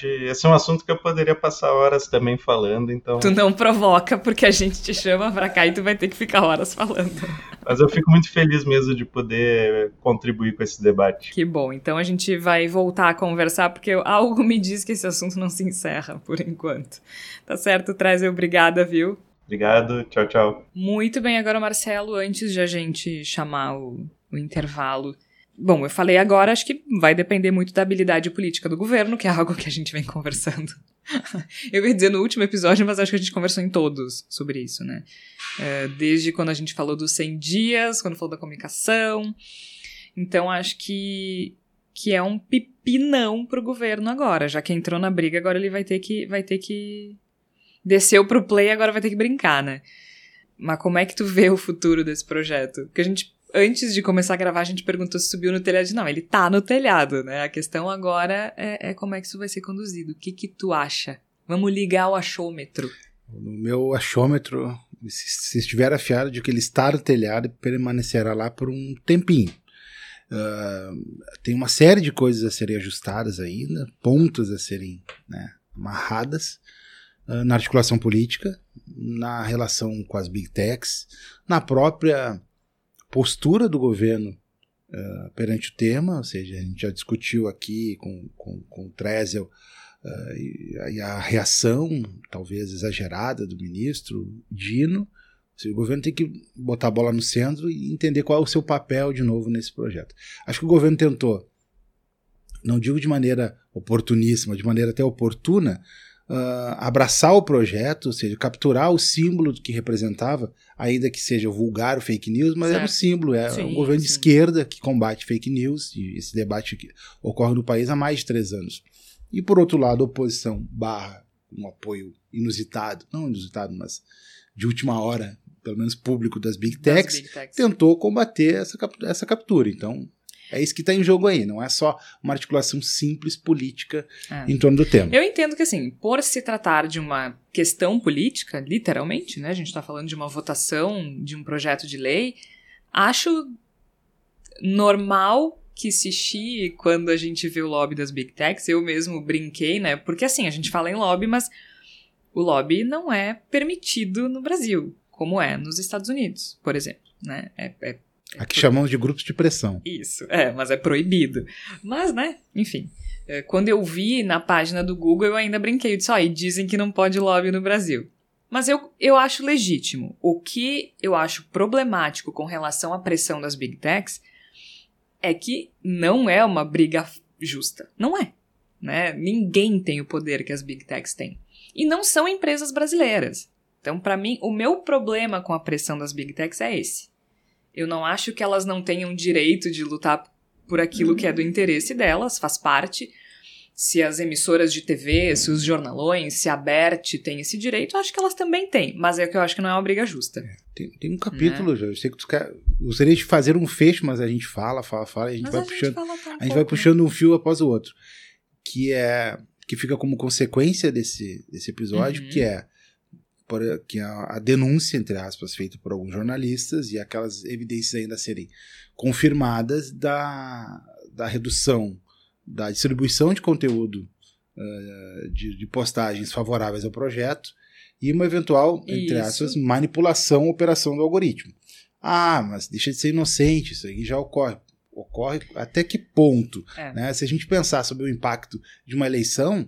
Esse é um assunto que eu poderia passar horas também falando, então... Tu não provoca, porque a gente te chama pra cá e tu vai ter que ficar horas falando. Mas eu fico muito feliz mesmo de poder contribuir com esse debate. Que bom. Então a gente vai voltar a conversar, porque algo me diz que esse assunto não se encerra por enquanto. Tá certo, Traz, obrigada, viu? Obrigado, tchau, tchau. Muito bem, agora, Marcelo, antes de a gente chamar o, o intervalo. Bom, eu falei agora, acho que vai depender muito da habilidade política do governo, que é algo que a gente vem <laughs> conversando. eu ia dizer no último episódio, mas acho que a gente conversou em todos sobre isso, né? É, desde quando a gente falou dos 100 dias, quando falou da comunicação. Então, acho que, que é um pipinão pro governo agora. Já que entrou na briga, agora ele vai ter que, vai ter que desceu pro play agora vai ter que brincar, né? Mas como é que tu vê o futuro desse projeto? Porque a gente, antes de começar a gravar, a gente perguntou se subiu no telhado. Não, ele tá no telhado, né? A questão agora é, é como é que isso vai ser conduzido. O que que tu acha? Vamos ligar o achômetro. No meu achômetro, se estiver afiado de que ele está no telhado, permanecerá lá por um tempinho. Uh, tem uma série de coisas a serem ajustadas ainda, pontos a serem né, amarradas. Ah, na articulação política, na relação com as big techs, na própria postura do governo uh, perante o tema, ou seja, a gente já discutiu aqui com, com, com o Trezel uh, e, a reação, talvez exagerada, do ministro Dino. Seja, o governo tem que botar a bola no centro e entender qual é o seu papel de novo nesse projeto. Acho que o governo tentou, não digo de maneira oportuníssima, de maneira até oportuna, uh, abraçar o projeto, ou seja, capturar o símbolo que representava, ainda que seja vulgar o fake news, mas certo. era um símbolo, é sim, um governo sim. de esquerda que combate fake news, e esse debate ocorre no país há mais de três anos. E por outro lado, a oposição barra um apoio inusitado, não inusitado, mas de última hora, pelo menos público das big techs, das big techs. tentou combater essa, essa captura. Então, é isso que está em jogo aí, não é só uma articulação simples política é. em torno do tema. Eu entendo que, assim, por se tratar de uma questão política, literalmente, né? A gente está falando de uma votação de um projeto de lei, acho normal que se chie quando a gente vê o lobby das big techs. Eu mesmo brinquei, né? Porque, assim, a gente fala em lobby, mas o lobby não é permitido no Brasil, como é nos Estados Unidos, por exemplo, né? É, é Aqui chamamos de grupos de pressão. Isso, é, mas é proibido. Mas, né, enfim. É, quando eu vi na página do Google, eu ainda brinquei. Eu disse, ó, e dizem que não pode lobby no Brasil. Mas eu, eu acho legítimo. O que eu acho problemático com relação à pressão das big techs é que não é uma briga justa. Não é. Né? Ninguém tem o poder que as big techs têm. E não são empresas brasileiras. Então, para mim, o meu problema com a pressão das big techs é esse. Eu não acho que elas não tenham direito de lutar por aquilo que é do interesse delas, faz parte. Se as emissoras de TV, se os jornalões, se a Bert tem esse direito, acho que elas também têm. Mas é que eu acho que não é uma briga justa. É, tem, tem, um capítulo, né? já. Eu sei que tu quer. Gostaria de fazer um fecho, mas a gente fala, fala, fala, e a gente mas vai a puxando. Gente a gente pouco, vai puxando né? um fio após o outro. Que é. Que fica como consequência desse, desse episódio, uhum. que é por, que a, a, denúncia, entre aspas, feita por alguns jornalistas e aquelas evidências ainda serem confirmadas da, da redução da distribuição de conteúdo uh, de, de, postagens favoráveis ao projeto e uma eventual, entre Isso. aspas, manipulação, operação do algoritmo. Ah, mas deixa de ser inocente, isso aí já ocorre. Ocorre até que ponto? É. né? Se a gente pensar sobre o impacto de uma eleição,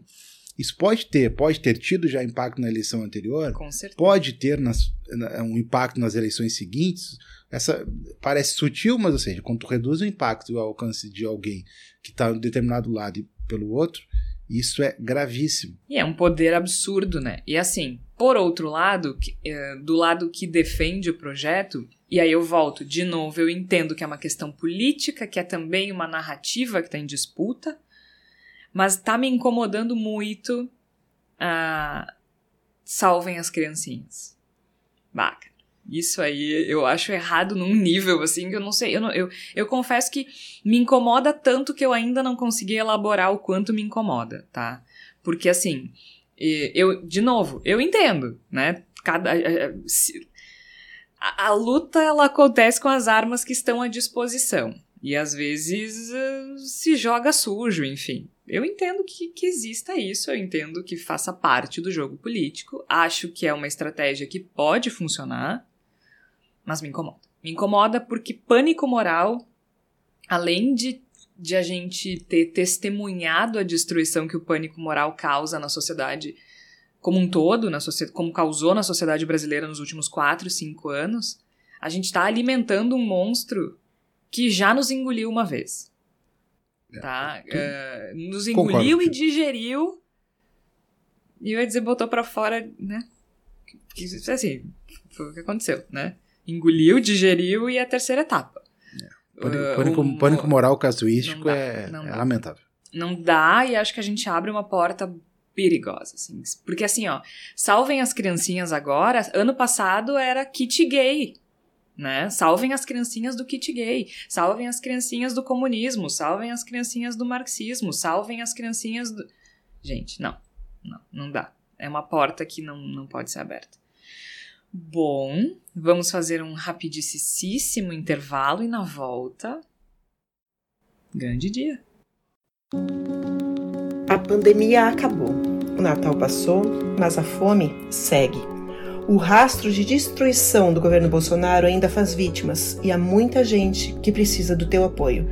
isso pode ter, pode ter tido já impacto na eleição anterior, pode ter nas- na- um impacto nas eleições seguintes. Essa parece sutil, mas ou seja, quando tu reduz o impacto e o alcance de alguém que está em determinado lado e pelo outro, isso é gravíssimo. E é um poder absurdo, né? E assim, por outro lado, eh, do lado que defende o projeto, e aí eu volto, de novo, eu entendo que é uma questão política, que é também uma narrativa que está em disputa, mas tá me incomodando muito a salvem as criancinhas. Baca. Isso aí eu acho errado num nível, assim, que eu não sei. Eu, não- eu, eu confesso que me incomoda tanto que eu ainda não consegui elaborar o quanto me incomoda, tá? Porque, assim, eu, de novo, eu entendo, né? Cada, eh, eh, se- a, a luta, ela acontece com as armas que estão à disposição. E, às vezes, eh, se joga sujo, enfim. Eu entendo que, que exista isso, eu entendo que faça parte do jogo político. Acho que é uma estratégia que pode funcionar, mas me incomoda. Me incomoda porque pânico moral, além de, de a gente ter testemunhado a destruição que o pânico moral causa na sociedade como um todo, na como causou na sociedade brasileira nos últimos 4, 5 anos, a gente está alimentando um monstro que já nos engoliu uma vez. Tá? Eh, nos Concordo engoliu e digeriu. E eu ia dizer, botou pra fora, né? Que, assim, foi o que aconteceu, né? Engoliu, digeriu e é a terceira etapa. Pânico, Uh, pânico- o- pânico moral casuístico não dá, é, é lamentável. Não dá e acho que a gente abre uma porta perigosa, assim. Porque assim, ó, salvem as criancinhas agora. Ano passado era kit gay, né? Salvem as criancinhas do kit gay, salvem as criancinhas do comunismo, salvem as criancinhas do marxismo, salvem as criancinhas do... Gente, não, não, não dá. É uma porta que não, não pode ser aberta. Bom, vamos fazer um rapidíssimo intervalo e na volta... Grande dia. A pandemia acabou. O Natal passou, mas a fome segue. O rastro de destruição do governo Bolsonaro ainda faz vítimas e há muita gente que precisa do teu apoio.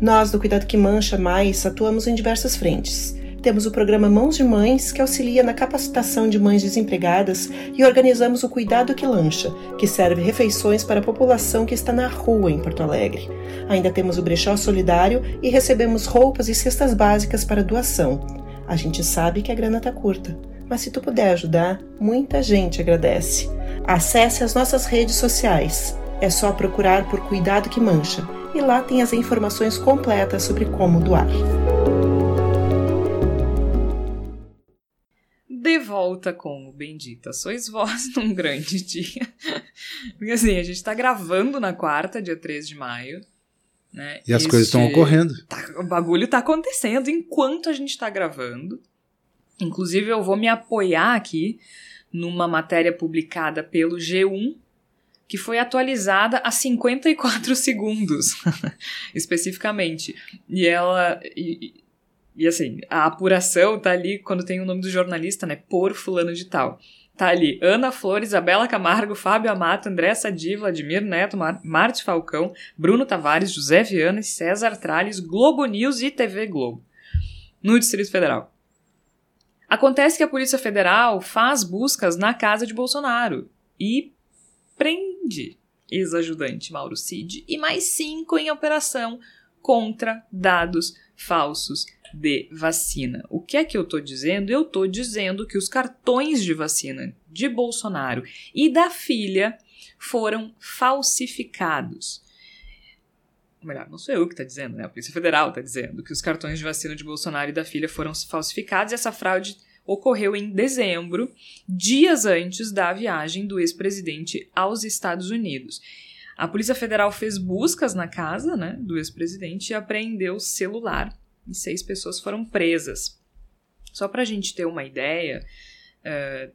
Nós, do Cuidado que Mancha Mais, atuamos em diversas frentes. Temos o programa Mãos de Mães, que auxilia na capacitação de mães desempregadas, e organizamos o Cuidado que Lancha, que serve refeições para a população que está na rua em Porto Alegre. Ainda temos o Brechó Solidário e recebemos roupas e cestas básicas para doação. A gente sabe que a grana tá curta, mas se tu puder ajudar, muita gente agradece. Acesse as nossas redes sociais. É só procurar por Cuidado que Mancha e lá tem as informações completas sobre como doar. De volta com o Bendita Sois Vós <laughs> num grande dia. Porque assim, a gente tá gravando na quarta, dia 3 de maio. Né? E as coisas estão Este- ocorrendo. tá- o bagulho tá acontecendo enquanto a gente tá gravando. Inclusive, eu vou me apoiar aqui numa matéria publicada pelo G1, que foi atualizada a 54 <laughs> segundos, <laughs> especificamente. E ela. E, e- e, assim, a apuração tá ali quando tem o nome do jornalista, né? Por fulano de tal. Tá ali Ana Flor, Isabela Camargo, Fábio Amato, André Sadi, Vladimir Neto, Mar Marte Falcão, Bruno Tavares, José Viana, César Tralles, Globo News e TV Globo. No Distrito Federal. Acontece que a Polícia Federal faz buscas na casa de Bolsonaro e prende ex-ajudante Mauro Cid e mais cinco em operação contra dados falsos de vacina. O que é que eu tô dizendo? Eu tô dizendo que os cartões de vacina de Bolsonaro e da filha foram falsificados. Ou melhor, não sou eu que tá dizendo, né? A Polícia Federal tá dizendo que os cartões de vacina de Bolsonaro e da filha foram falsificados e essa fraude ocorreu em dezembro, dias antes da viagem do ex-presidente aos Estados Unidos. A Polícia Federal fez buscas na casa né, do ex-presidente e apreendeu o celular e seis pessoas foram presas. Só para a gente ter uma ideia, eh,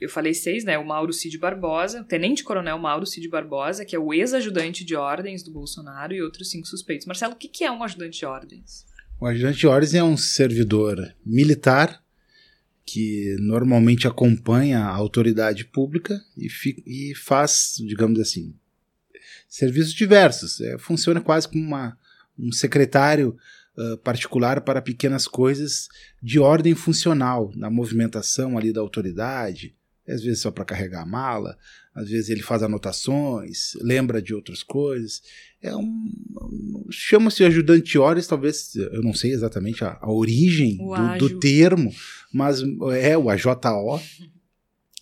eu falei seis, né? O Mauro Cid Barbosa, o tenente-coronel Mauro Cid Barbosa, que é o ex-ajudante de ordens do Bolsonaro, e outros cinco suspeitos. Marcelo, o que, é um ajudante de ordens? O ajudante de ordens é um servidor militar que normalmente acompanha a autoridade pública e, e faz, digamos assim, serviços diversos. É, funciona quase como uma, um secretário uh, particular para pequenas coisas de ordem funcional, na movimentação ali da autoridade, às vezes só para carregar a mala, às vezes ele faz anotações, lembra de outras coisas. É um, um chama-se ajudante horas, talvez eu não sei exatamente a, a origem do, do, termo, mas é o AJO,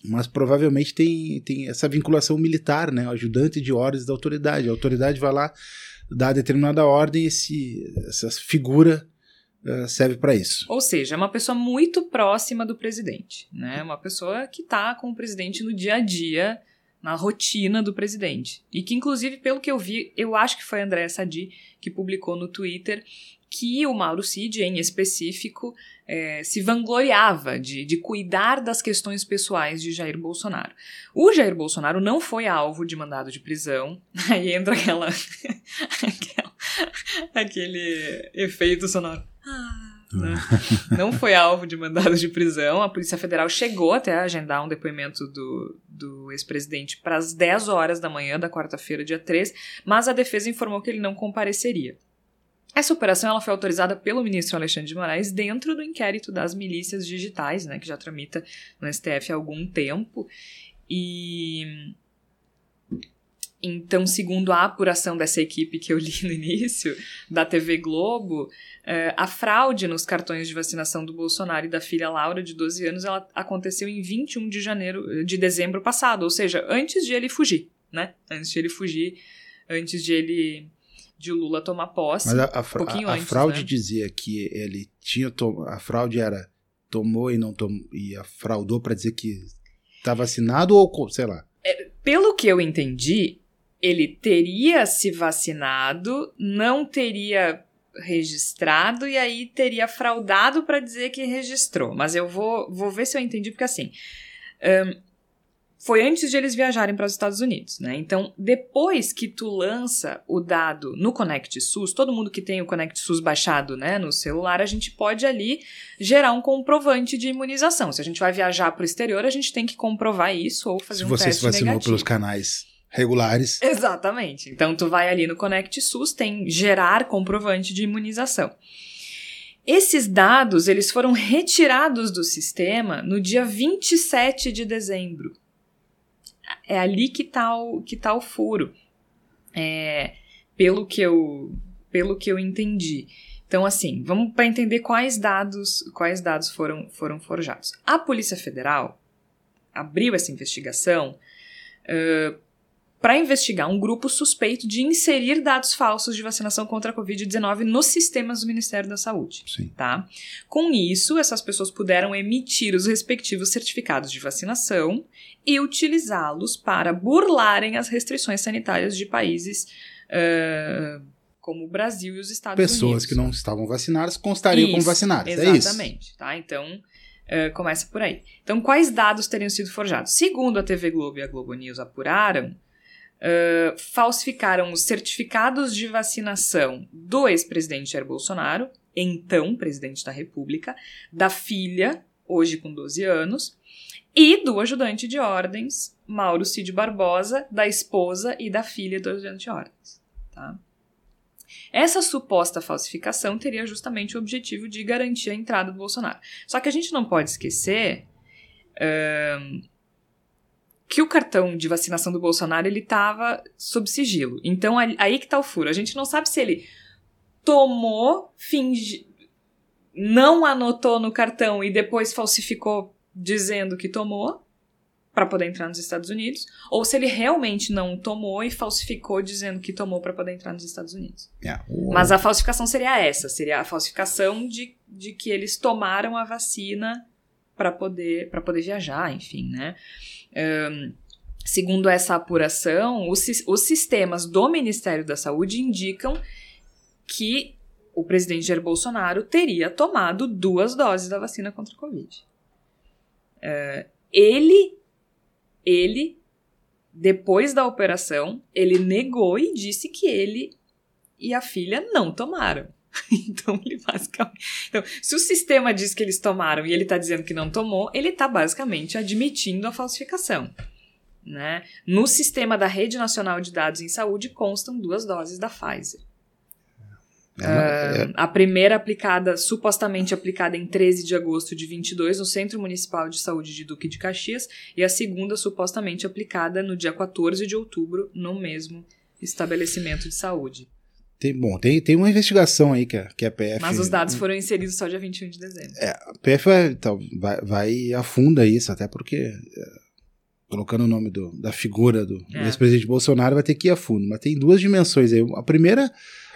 mas provavelmente tem, tem essa vinculação militar, né? O ajudante de horas da autoridade. A autoridade vai lá dar determinada ordem, esse, essa figura serve para isso. Ou seja, é uma pessoa muito próxima do presidente, né? Uma pessoa que está com o presidente no dia a dia na rotina do presidente. E que, inclusive, pelo que eu vi, eu acho que foi a Andréa Sadi que publicou no Twitter que o Mauro Cid, em específico, é, se vangloriava de, de cuidar das questões pessoais de Jair Bolsonaro. O Jair Bolsonaro não foi alvo de mandado de prisão. <laughs> Aí entra <laughs> aquela aquele efeito sonoro. Ah? Não foi alvo de mandado de prisão. A Polícia Federal chegou até a agendar um depoimento do, do ex-presidente para as 10 horas da manhã da quarta-feira, dia 3, mas a defesa informou que ele não compareceria. Essa operação ela foi autorizada pelo ministro Alexandre de Moraes dentro do inquérito das milícias digitais, né, que já tramita no STF há algum tempo. E então, segundo a apuração dessa equipe que eu li no início, da TV Globo, é, a fraude nos cartões de vacinação do Bolsonaro e da filha Laura, de 12 anos, ela aconteceu em 21 de janeiro, de dezembro passado, ou seja, antes de ele fugir, né? Antes de ele fugir, antes de ele de Lula tomar posse. Mas a, a, um a, a antes, fraude né? dizia que ele tinha to... a fraude era tomou e não tomou e a fraudou para dizer que está vacinado ou sei lá. É, pelo que eu entendi, ele teria se vacinado, não teria registrado e aí teria fraudado para dizer que registrou. Mas eu vou, vou ver se eu entendi, porque assim. Um, foi antes de eles viajarem para os Estados Unidos, né? Então, depois que tu lança o dado no Connect SUS, todo mundo que tem o Connect SUS baixado, né, no celular, a gente pode ali gerar um comprovante de imunização. Se a gente vai viajar para o exterior, a gente tem que comprovar isso ou fazer se um teste negativo. Se você se vacinou pelos canais regulares. Exatamente. Então tu vai ali no Connect SUS, tem gerar comprovante de imunização. Esses dados, eles foram retirados do sistema no dia 27 de dezembro. É ali que está o, que tá o furo. É, pelo que eu pelo que eu entendi. Então, assim, vamos para entender quais dados, quais dados foram, foram forjados. A Polícia Federal abriu essa investigação uh, para investigar um grupo suspeito de inserir dados falsos de vacinação contra a Covid-19 nos sistemas do Ministério da Saúde. Sim. Tá? Com isso, essas pessoas puderam emitir os respectivos certificados de vacinação e utilizá-los para burlarem as restrições sanitárias de países. Uh, como o Brasil e os Estados Pessoas Unidos. Pessoas que não estavam vacinadas constariam isso, como vacinadas. Exatamente. É isso. Exatamente. Tá? Então, Uh, começa por aí. Então, quais dados teriam sido forjados? Segundo a TV Globo e a Globo News apuraram, uh, falsificaram os certificados de vacinação do ex-presidente Jair Bolsonaro, então presidente da República, da filha, hoje com 12 anos, e do ajudante de ordens, Mauro Cid Barbosa, da esposa e da filha do ajudante de ordens. Tá? Essa suposta falsificação teria justamente o objetivo de garantir a entrada do Bolsonaro. Só que a gente não pode esquecer uh, que o cartão de vacinação do Bolsonaro ele estava sob sigilo. Então aí que tá o furo. A gente não sabe se ele tomou, fingi, não anotou no cartão e depois falsificou dizendo que tomou para poder entrar nos Estados Unidos, ou se ele realmente não tomou e falsificou dizendo que tomou para poder entrar nos Estados Unidos. Yeah. Mas a falsificação seria essa, seria a falsificação de, de que eles tomaram a vacina para poder para poder viajar, enfim, né? Um, segundo essa apuração, os, os sistemas do Ministério da Saúde indicam que o presidente Jair Bolsonaro teria tomado duas doses da vacina contra a Covid. Uh, ele, ele, depois da operação, ele negou e disse que ele e a filha não tomaram. <laughs> Então, ele basicamente. Então, se o sistema diz que eles tomaram e ele está dizendo que não tomou, ele está basicamente admitindo a falsificação. Né? No sistema da Rede Nacional de Dados em Saúde constam duas doses da Pfizer. É uma- é- A primeira aplicada, supostamente aplicada em 13 de agosto de 22 no Centro Municipal de Saúde de Duque de Caxias e a segunda supostamente aplicada no dia 14 de outubro no mesmo estabelecimento de saúde. Tem, bom, tem, tem uma investigação aí que a, que a PF. Mas os dados foram inseridos só dia 21 de dezembro. A PF vai, então, vai, vai afunda isso, até porque, é, colocando o nome do, da figura do, É. ex-presidente Bolsonaro, vai ter que ir a fundo. Mas tem duas dimensões aí. A primeira,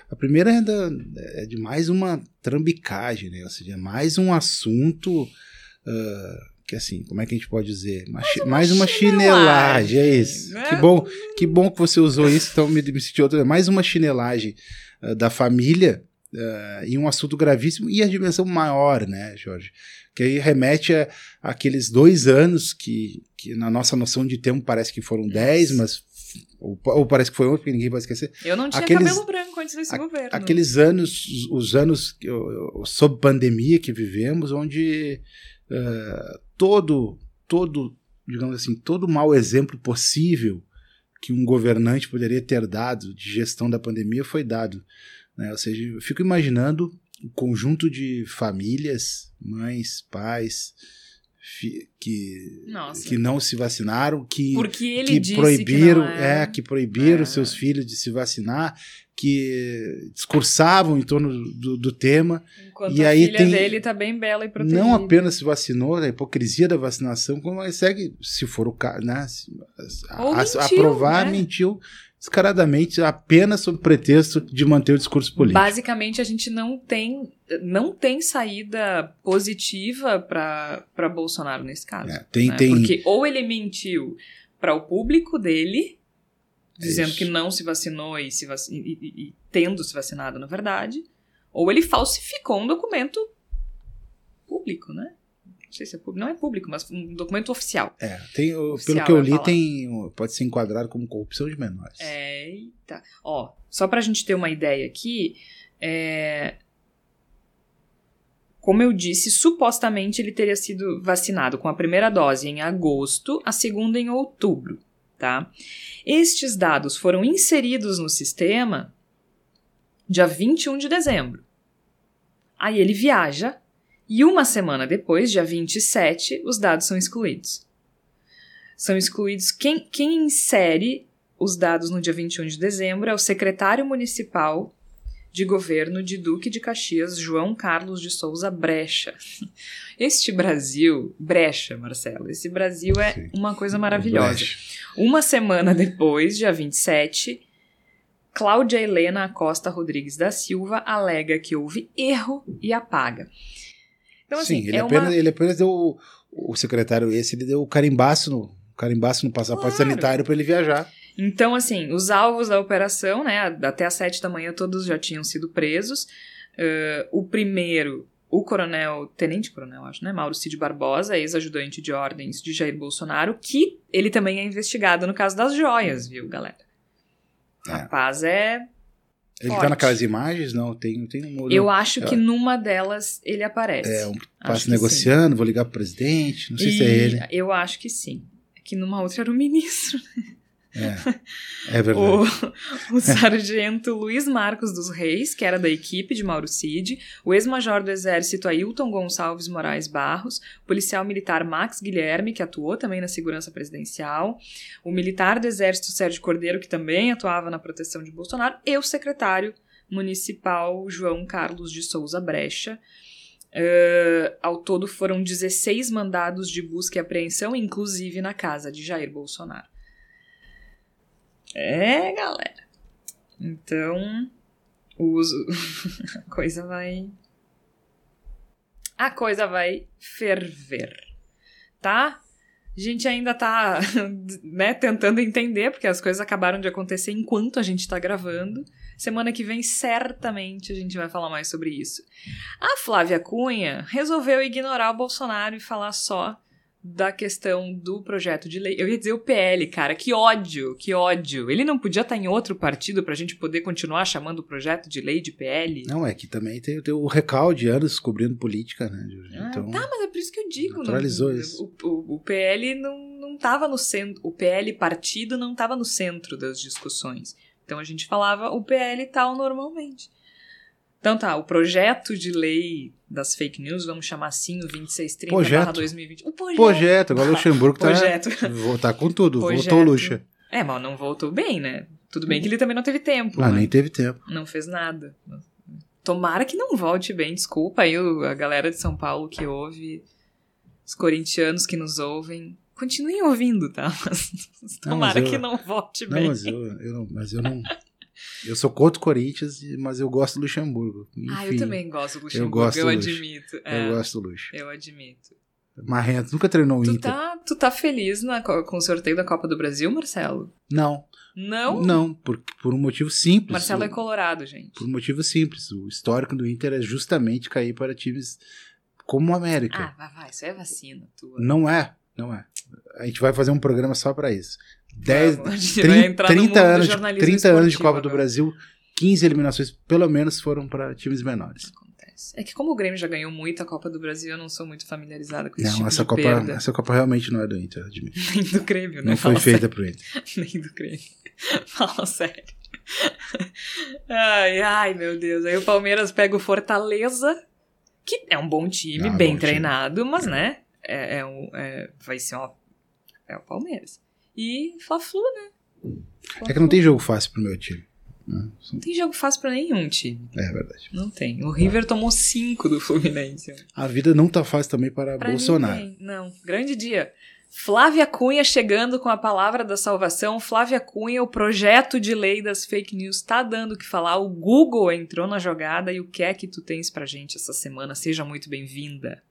a primeira é, da- é de mais uma trambicagem, né? Ou seja, é mais um assunto. ah, que assim, como é que a gente pode dizer? Uma chi- mais uma chinelagem, é isso. né? Que bom, que bom que você usou isso, então me, me senti outra. Mais uma chinelagem ah, da família ah, e um assunto gravíssimo e a dimensão maior, né, Jorge? Que aí remete a aqueles dois anos que, que na nossa noção de tempo parece que foram dez, mas ou, ou parece que foi ontem, porque ninguém vai esquecer. Eu não tinha Aqueles- cabelo branco antes desse a- governo. Aqueles anos, os, os anos que, sob pandemia que vivemos, onde eh, todo, todo, digamos assim, todo mau exemplo possível que um governante poderia ter dado de gestão da pandemia foi dado. né? Ou seja, eu fico imaginando um conjunto de famílias, mães, pais, que, Nossa. que não se vacinaram, que que proibiram, que é. é, que proibiram É. seus filhos de se vacinar, que discursavam em torno do, do tema, Enquanto E a aí filha tem- dele tá bem bela e protegida. não apenas se vacinou, a hipocrisia da vacinação, como segue, se for o caso, né, a- mentiu, aprovar, né? mentiu descaradamente, apenas sob pretexto de manter o discurso político. Basicamente, a gente não tem, não tem saída positiva para Bolsonaro nesse caso. É, tem, né? tem, Porque ou ele mentiu para o público dele, dizendo Isso. que não se vacinou e, se vaci- e- e- e tendo se vacinado, na verdade, ou ele falsificou um documento público, né? Não sei se é público, não é público, mas um documento oficial. é, tem Oficial, pelo que eu li, falar. tem, pode ser enquadrado como corrupção de menores. Eita. Ó, só pra gente ter uma ideia aqui, é... como eu disse, supostamente ele teria sido vacinado com a primeira dose em agosto, a segunda em outubro, tá? Estes dados foram inseridos no sistema dia 21 de dezembro. Aí ele viaja e uma semana depois, dia 27, os dados são excluídos. São excluídos quem, quem insere os dados no dia 21 de dezembro é o secretário municipal de governo de Duque de Caxias, João Carlos de Souza Brecha. <laughs> Este Brasil, brecha, Marcelo, esse Brasil é Sim. uma coisa maravilhosa. Brecha. Uma semana depois, dia 27, Cláudia Helena Acosta Rodrigues da Silva alega que houve erro e apaga. Então, assim, Sim, ele, é apenas, uma... ele apenas deu o, o secretário esse, ele deu o carimbaço no, carimbaço no passaporte Claro. sanitário para ele viajar. Então, assim, os alvos da operação, né, até às sete da manhã todos já tinham sido presos. Eh, o primeiro, o coronel, tenente-coronel, acho, né, Mauro Cid Barbosa, ex-ajudante de ordens de Jair Bolsonaro, que ele também é investigado no caso das joias, viu, galera? É. Rapaz, é... Ele Forte. tá naquelas imagens? Não, tem, tem um. Eu acho que numa delas ele aparece. É, um passo negociando, vou ligar pro presidente, não sei E se é ele. Eu acho que sim. É que numa outra era o ministro. É, <laughs> é verdade. O, o sargento Luiz Marcos dos Reis, que era da equipe de Mauro Cid, o ex-major do Exército Ailton Gonçalves Moraes Barros, policial militar Max Guilherme, que atuou também na segurança presidencial, o militar do Exército Sérgio Cordeiro, que também atuava na proteção de Bolsonaro, e o secretário municipal João Carlos de Souza Brecha. Eh, ao todo foram 16 mandados de busca e apreensão, inclusive na casa de Jair Bolsonaro. É, galera. Então, o uso. <laughs> a coisa vai. A coisa vai ferver. Tá? A gente ainda tá, <laughs> né, tentando entender, porque as coisas acabaram de acontecer enquanto a gente tá gravando. Semana que vem, certamente, a gente vai falar mais sobre isso. A Flávia Cunha resolveu ignorar o Bolsonaro e falar só da questão do projeto de lei. Eu ia dizer o PL, cara, que ódio, que ódio. Ele não podia estar em outro partido pra gente poder continuar chamando o projeto de lei de PL? Não, é que também tem, tem o recal de anos cobrindo política, né? Ah, Então, tá, mas é por isso que eu digo. naturalizou não, isso. O, o, o PL não, não tava no centro. O PL partido não tava no centro das discussões. Então a gente falava o PL tal normalmente. Então tá, o projeto de lei das fake news, vamos chamar assim, o 2630 Projeto. 2020. O projeto. projeto, agora o Luxemburgo tá, tá com tudo, Projeto. voltou o Luxa. É, mas não voltou bem, né? Tudo bem que ele também não teve tempo. Ah, né? nem teve tempo. Não fez nada. Tomara que não volte bem. Desculpa aí a galera de São Paulo que ouve, os corintianos que nos ouvem. Continuem ouvindo, tá? <laughs> Mas Não, mas tomara eu- que não volte Não, bem. mas eu, eu não, mas eu não. <laughs> Eu sou contra o Corinthians, mas eu gosto do Luxemburgo. ah, eu Enfim, também gosto do Luxemburgo, gosto eu do Luxa. admito. É, Eu gosto do Luxa. eu admito. Marrento, nunca treinou o Tu Inter. tá, tu tá feliz na co- com o sorteio da Copa do Brasil, Marcelo? Não, Não? não, por, por um motivo simples. Marcelo é O- colorado, gente. Por um motivo simples. O histórico do Inter é justamente cair para times como o América. Ah, vai, vai, isso é vacina tua. Não é, não é. A gente vai fazer um programa só para isso. 10, Vamos, a gente vai 30, entrar no 30 mundo do anos, de, jornalismo 30 anos de Copa do agora. Brasil, 15 eliminações, pelo menos foram para times menores. Acontece. É que como o Grêmio já ganhou muito a Copa do Brasil, eu não sou muito familiarizada com esse Não, tipo essa de Copa, perda. essa Copa realmente não é do Inter, admito. <laughs> Nem do Grêmio, né? Não foi Fala feita pro Inter. sério. <laughs> Nem do Grêmio. <laughs> Fala sério. Ai, ai, meu Deus. Aí o Palmeiras pega o Fortaleza, que é um bom time, Ah, bem bom time. treinado, mas, né, é, é um, é- vai ser uma... É o Palmeiras. E Fla-Flu, né? É que não tem jogo fácil pro meu time. né? Não tem jogo fácil pra nenhum time. É verdade. Não tem. O River tomou cinco do Fluminense. A vida não tá fácil também para Pra Bolsonaro. ninguém. Não, grande dia. Flávia Cunha chegando com a palavra da salvação. Flávia Cunha, o projeto de lei das fake news tá dando o que falar. O Google entrou na jogada e o que é que tu tens pra gente essa semana? Seja muito bem-vinda.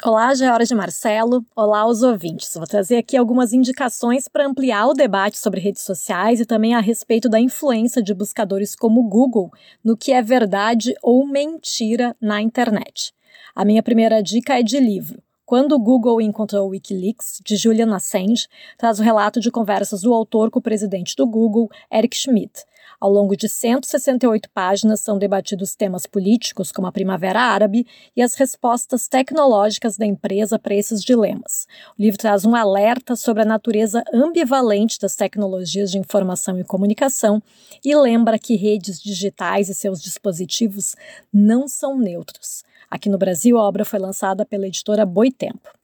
Olá, George Marcelo. Olá aos ouvintes. Vou trazer aqui algumas indicações para ampliar o debate sobre redes sociais e também a respeito da influência de buscadores como o Google no que é verdade ou mentira na internet. A minha primeira dica é de livro. Quando o Google encontrou o Wikileaks, de Julian Assange, traz o relato de conversas do autor com o presidente do Google, Eric Schmidt. Ao longo de 168 páginas são debatidos temas políticos, como a Primavera Árabe, e as respostas tecnológicas da empresa para esses dilemas. O livro traz um alerta sobre a natureza ambivalente das tecnologias de informação e comunicação e lembra que redes digitais e seus dispositivos não são neutros. Aqui no Brasil, a obra foi lançada pela editora Boitempo.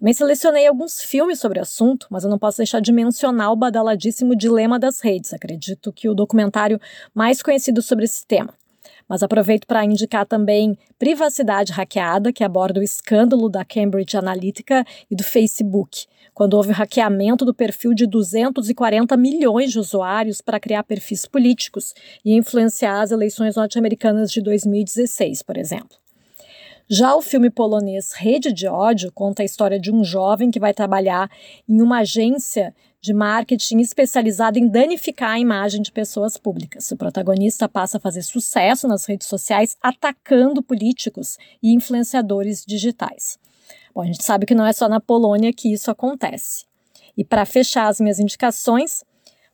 Também selecionei alguns filmes sobre o assunto, mas eu não posso deixar de mencionar o badaladíssimo Dilema das Redes. Acredito que o documentário mais conhecido sobre esse tema. Mas aproveito para indicar também Privacidade Hackeada, que aborda o escândalo da Cambridge Analytica e do Facebook, quando houve o hackeamento do perfil de 240 milhões de usuários para criar perfis políticos e influenciar as eleições norte-americanas de 2016, por exemplo. Já o filme polonês Rede de Ódio conta a história de um jovem que vai trabalhar em uma agência de marketing especializada em danificar a imagem de pessoas públicas. O protagonista passa a fazer sucesso nas redes sociais atacando políticos e influenciadores digitais. Bom, a gente sabe que não é só na Polônia que isso acontece. E para fechar as minhas indicações,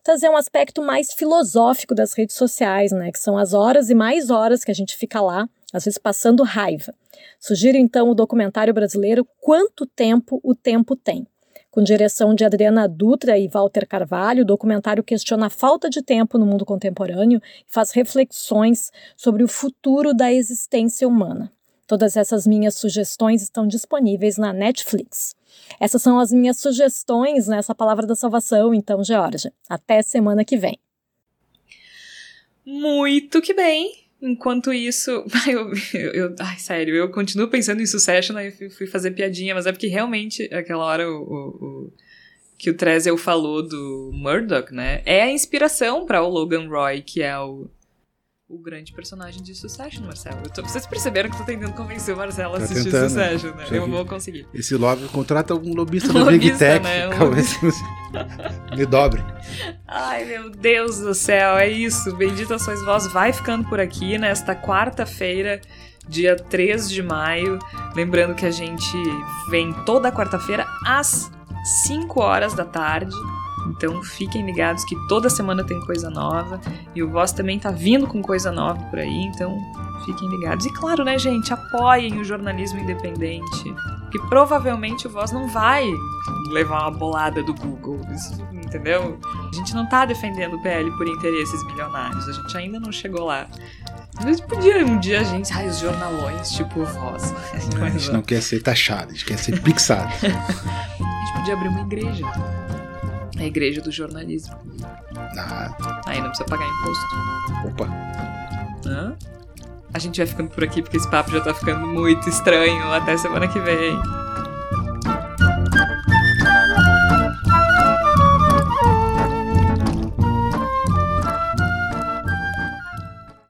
trazer um aspecto mais filosófico das redes sociais, né, que são as horas e mais horas que a gente fica lá, às vezes passando raiva. Sugiro então o documentário brasileiro Quanto Tempo o Tempo Tem. Com direção de Adriana Dutra e Walter Carvalho, o documentário questiona a falta de tempo no mundo contemporâneo e faz reflexões sobre o futuro da existência humana. Todas essas minhas sugestões estão disponíveis na Netflix. Essas são as minhas sugestões nessa palavra da salvação, então, Georgia. Até semana que vem. Muito que bem. Enquanto isso, <laughs> eu, eu, ai, sério, eu continuo pensando em Succession, aí fui, fui fazer piadinha, mas é porque realmente, aquela hora o, o- o- que o Trezel falou do Murdoch, né, é a inspiração para o Logan Roy, que é o o grande personagem de Succession, Marcelo. Tô, vocês perceberam que eu tô tentando convencer o Marcelo a Tá assistir tentando. Succession, né? Isso Eu vou conseguir. Esse lobby contrata um lobista da Big lobista, Tech. né? Calma, <laughs> Me dobre. Ai, meu Deus do céu, é isso. Bendita sois vós. Vai ficando por aqui nesta quarta-feira, dia 3 de maio. Lembrando que a gente vem toda quarta-feira às 5 horas da tarde. Então fiquem ligados que toda semana tem coisa nova. E o Voz também tá vindo com coisa nova por aí, então fiquem ligados. E claro, né, gente, apoiem o jornalismo independente. Que provavelmente o Voz não vai levar uma bolada do Google. Entendeu? A gente não tá defendendo o PL por interesses milionários. A gente ainda não chegou lá. Mas podia um dia a gente. Ai, os jornalões, tipo o Voz. A gente não quer ser taxado, a gente quer ser pixado. <laughs> A gente podia abrir uma igreja. A igreja do jornalismo. Ah, Aí não precisa pagar imposto. opa. Hã? A gente vai ficando por aqui porque esse papo já tá ficando muito estranho. Até semana que vem.